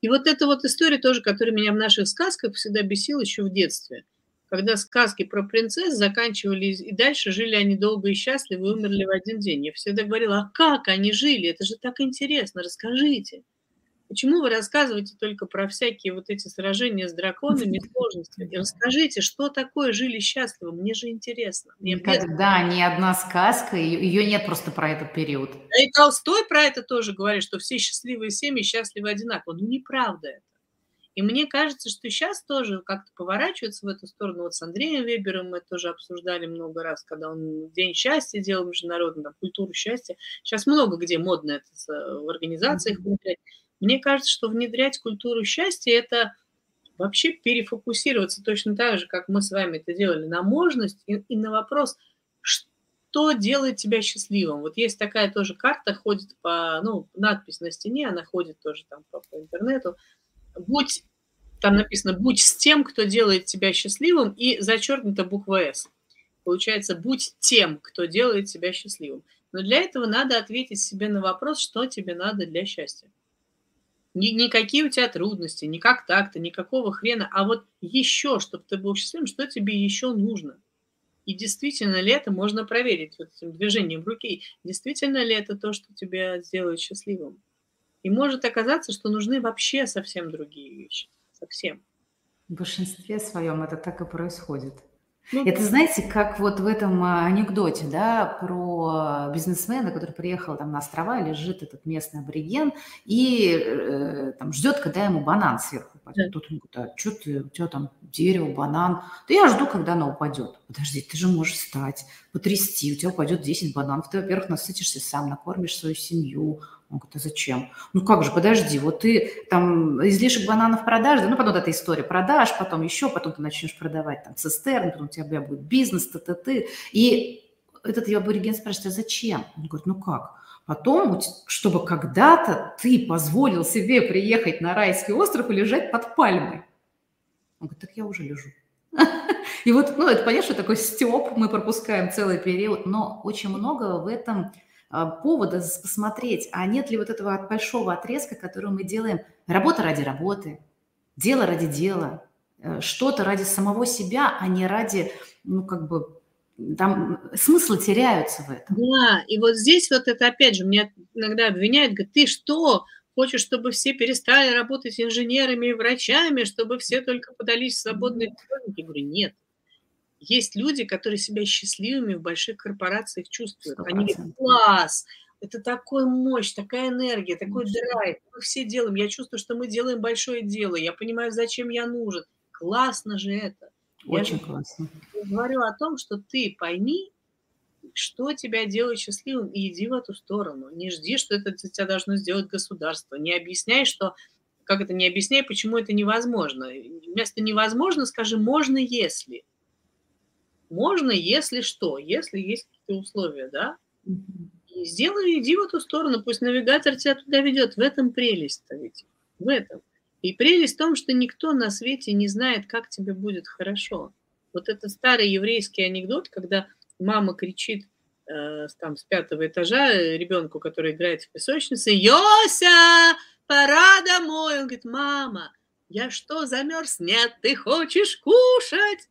и вот эта вот история тоже, которая меня в наших сказках всегда бесила еще в детстве. Когда сказки про принцесс заканчивались, и дальше жили они долго и счастливо, и умерли в один день. Я всегда говорила, а как они жили? Это же так интересно, расскажите. Почему вы рассказываете только про всякие вот эти сражения с драконами, *laughs* сложности? И расскажите, что такое жили счастливо? Мне же интересно. Мне Никогда ни одна сказка, ее нет просто про этот период. А и Толстой про это тоже говорит, что все счастливые семьи счастливы одинаково. Ну, неправда это. И мне кажется, что сейчас тоже как-то поворачивается в эту сторону. Вот с Андреем Вебером мы тоже обсуждали много раз, когда он День счастья делал международный, там, культуру счастья. Сейчас много где модно это в организациях внедрять. Мне кажется, что внедрять культуру счастья – это вообще перефокусироваться точно так же, как мы с вами это делали, на можность и, и на вопрос, что делает тебя счастливым. Вот есть такая тоже карта, ходит по, ну, надпись на стене, она ходит тоже там по, по интернету. Будь, там написано, будь с тем, кто делает тебя счастливым, и зачеркнута буква «С». Получается, будь тем, кто делает тебя счастливым. Но для этого надо ответить себе на вопрос, что тебе надо для счастья. Ни, никакие у тебя трудности, никак так-то, никакого хрена, а вот еще, чтобы ты был счастливым, что тебе еще нужно? И действительно ли это можно проверить вот этим движением руки? Действительно ли это то, что тебя сделает счастливым? И может оказаться, что нужны вообще совсем другие вещи. Совсем. В большинстве своем это так и происходит. Ну, это, знаете, как вот в этом а, анекдоте, да, про бизнесмена, который приехал там на острова, лежит этот местный абориген и э, там ждет, когда ему банан сверху упадет. Да. Тут он говорит, а что ты, у тебя там дерево, банан. Да я жду, когда оно упадет. Подожди, ты же можешь встать, потрясти, у тебя упадет 10 бананов. Ты, во-первых, насытишься сам, накормишь свою семью, он говорит, а зачем? Ну как же, подожди, вот ты там излишек бананов продашь, да, ну потом эта история продашь, потом еще, потом ты начнешь продавать там цистерны, потом у тебя будет бизнес, ты ты ты И этот его абориген спрашивает, а зачем? Он говорит, ну как? Потом, чтобы когда-то ты позволил себе приехать на райский остров и лежать под пальмой. Он говорит, так я уже лежу. *laughs* И вот, ну, это что такой степ, мы пропускаем целый период, но очень много в этом повода посмотреть, а нет ли вот этого большого отрезка, который мы делаем, работа ради работы, дело ради дела, э, что-то ради самого себя, а не ради, ну, как бы, там смыслы теряются в этом. Да, и вот здесь вот это опять же меня иногда обвиняют, говорят, ты что, хочешь, чтобы все перестали работать инженерами и врачами, чтобы все только подались в свободные Я говорю, нет, есть люди, которые себя счастливыми в больших корпорациях чувствуют. 100%. Они говорят, класс, это такой мощь, такая энергия, такой драйв. Мы все делаем. Я чувствую, что мы делаем большое дело. Я понимаю, зачем я нужен. Классно же это. Очень я классно. Говорю о том, что ты пойми, что тебя делает счастливым, и иди в эту сторону. Не жди, что это тебя должно сделать государство. Не объясняй, что как это не объясняй, почему это невозможно. Вместо невозможно скажи можно, если. Можно, если что, если есть какие-то условия, да? И сделай, иди в эту сторону, пусть навигатор тебя туда ведет. В этом прелесть-то ведь, в этом. И прелесть в том, что никто на свете не знает, как тебе будет хорошо. Вот это старый еврейский анекдот, когда мама кричит э, там с пятого этажа ребенку, который играет в песочнице, «Йося, пора домой!» Он говорит, «Мама, я что, замерз? Нет, ты хочешь кушать?»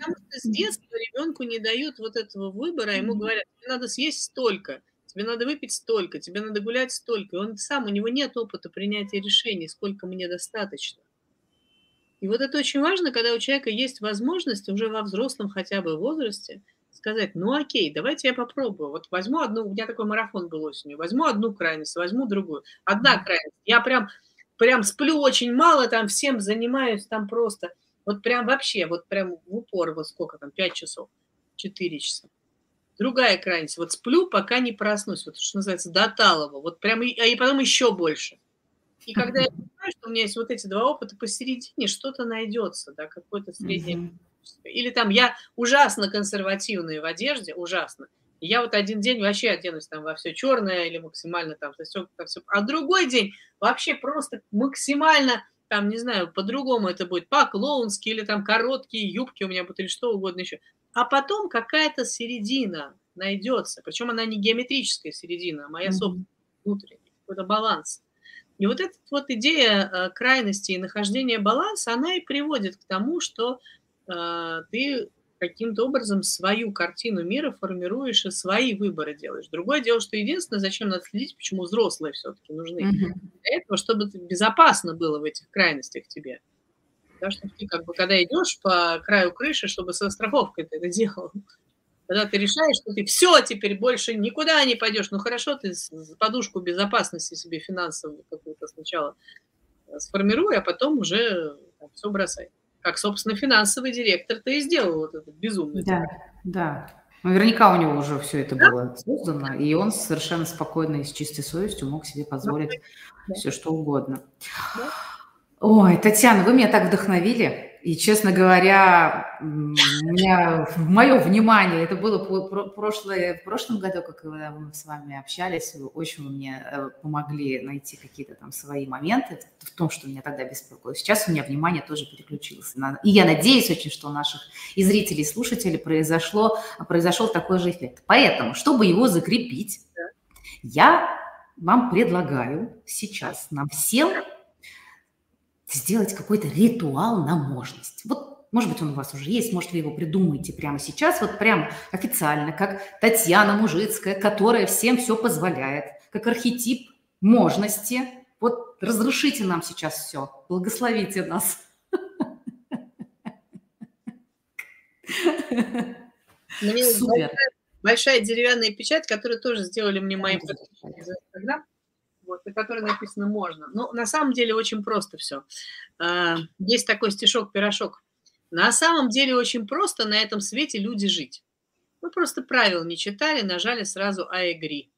Потому что с детства ребенку не дают вот этого выбора, ему говорят, тебе надо съесть столько, тебе надо выпить столько, тебе надо гулять столько. И он сам, у него нет опыта принятия решений, сколько мне достаточно. И вот это очень важно, когда у человека есть возможность уже во взрослом хотя бы возрасте сказать, ну окей, давайте я попробую. Вот возьму одну, у меня такой марафон был осенью, возьму одну крайность, возьму другую. Одна крайность, я прям, прям сплю очень мало, там всем занимаюсь, там просто – вот прям вообще, вот прям в упор, вот сколько там, 5 часов, 4 часа. Другая крайность, вот сплю, пока не проснусь, вот что называется, до талого, вот прям, и, а и потом еще больше. И когда я понимаю, что у меня есть вот эти два опыта посередине, что-то найдется, да, какое-то среднее. Mm-hmm. Или там я ужасно консервативная в одежде, ужасно. И я вот один день вообще оденусь там во все черное или максимально там все, все, а другой день вообще просто максимально там, не знаю, по-другому это будет по-клоунски или там короткие юбки у меня будут или что угодно еще. А потом какая-то середина найдется, причем она не геометрическая середина, а моя собственная, внутренняя, какой-то баланс. И вот эта вот идея э, крайности и нахождения баланса, она и приводит к тому, что э, ты каким-то образом свою картину мира формируешь и свои выборы делаешь. Другое дело, что единственное, зачем надо следить, почему взрослые все-таки нужны. Mm-hmm. Для этого, чтобы безопасно было в этих крайностях тебе. Потому что ты как бы, когда идешь по краю крыши, чтобы со страховкой ты это делал, когда ты решаешь, что ты все, теперь больше никуда не пойдешь, ну хорошо, ты подушку безопасности себе финансовую какую-то сначала сформируй, а потом уже все бросай как, собственно, финансовый директор ты и сделал вот этот безумный. Да, да. Наверняка у него уже все это да? было создано, и он совершенно спокойно и с чистой совестью мог себе позволить да. все, что угодно. Да. Ой, Татьяна, вы меня так вдохновили. И, честно говоря, у меня, мое внимание, это было прошлое, в прошлом году, как мы с вами общались, вы очень мне э, помогли найти какие-то там свои моменты в том, что меня тогда беспокоило. Сейчас у меня внимание тоже переключилось. И я надеюсь очень, что у наших и зрителей, и слушателей произошло, произошел такой же эффект. Поэтому, чтобы его закрепить, я вам предлагаю сейчас нам всем сделать какой-то ритуал на можность. Вот, может быть, он у вас уже есть, может, вы его придумаете прямо сейчас, вот прям официально, как Татьяна Мужицкая, которая всем все позволяет, как архетип можности. Вот разрушите нам сейчас все, благословите нас. Мне Супер. Большая, большая деревянная печать, которую тоже сделали мне мои Инстаграм, вот, и которой написано «можно». Ну, на самом деле очень просто все. А, есть такой стишок-пирожок. На самом деле очень просто на этом свете люди жить. Мы просто правил не читали, нажали сразу «I agree».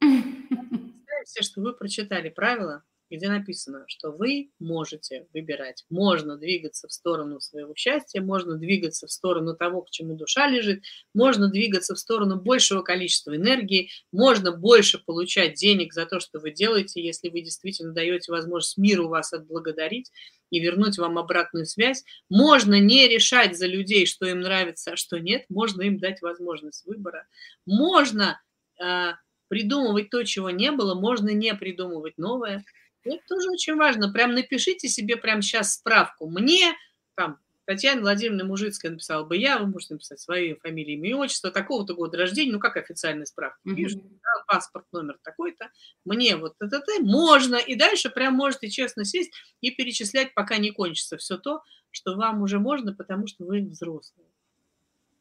*laughs* Представьте, что вы прочитали правила, где написано, что вы можете выбирать. Можно двигаться в сторону своего счастья, можно двигаться в сторону того, к чему душа лежит, можно двигаться в сторону большего количества энергии, можно больше получать денег за то, что вы делаете, если вы действительно даете возможность миру вас отблагодарить и вернуть вам обратную связь. Можно не решать за людей, что им нравится, а что нет, можно им дать возможность выбора. Можно э, придумывать то, чего не было, можно не придумывать новое. Это тоже очень важно. Прям напишите себе прямо сейчас справку. Мне, там, Татьяна Владимировна Мужицкая написала бы я, вы можете написать свои фамилии, имя и отчество, такого-то года рождения, ну, как официальная справка. Пишут, да, паспорт номер такой-то, мне вот это можно, и дальше прям можете честно сесть и перечислять, пока не кончится все то, что вам уже можно, потому что вы взрослые.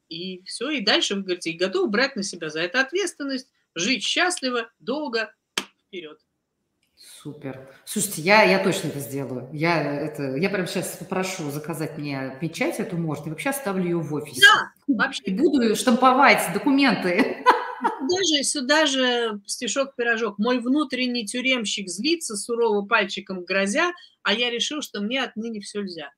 И все, и дальше вы говорите, и готовы брать на себя за это ответственность, жить счастливо, долго, вперед. Супер. Слушайте, я, я точно это сделаю. Я, это, я прямо сейчас попрошу заказать мне печать эту, может, и вообще оставлю ее в офисе. Да, вообще. И буду штамповать документы. Даже сюда же стишок-пирожок. Мой внутренний тюремщик злится, сурово пальчиком грозя, а я решил, что мне отныне все нельзя.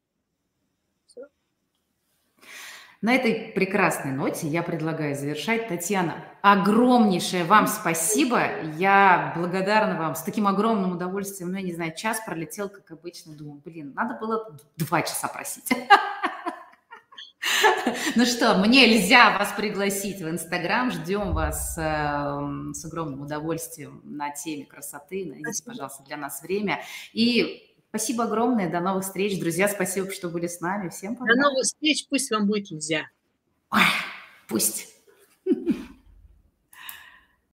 На этой прекрасной ноте я предлагаю завершать. Татьяна, огромнейшее вам спасибо. Я благодарна вам с таким огромным удовольствием. Ну, я не знаю, час пролетел, как обычно. Думаю, блин, надо было два часа просить. *laughs* Ну что, мне нельзя вас пригласить в Инстаграм. Ждем вас э, с огромным удовольствием на теме красоты. Найдите, пожалуйста, для нас время. И Спасибо огромное. До новых встреч. Друзья, спасибо, что были с нами. Всем пока. До новых встреч. Пусть вам будет нельзя. Ой, пусть. *laughs*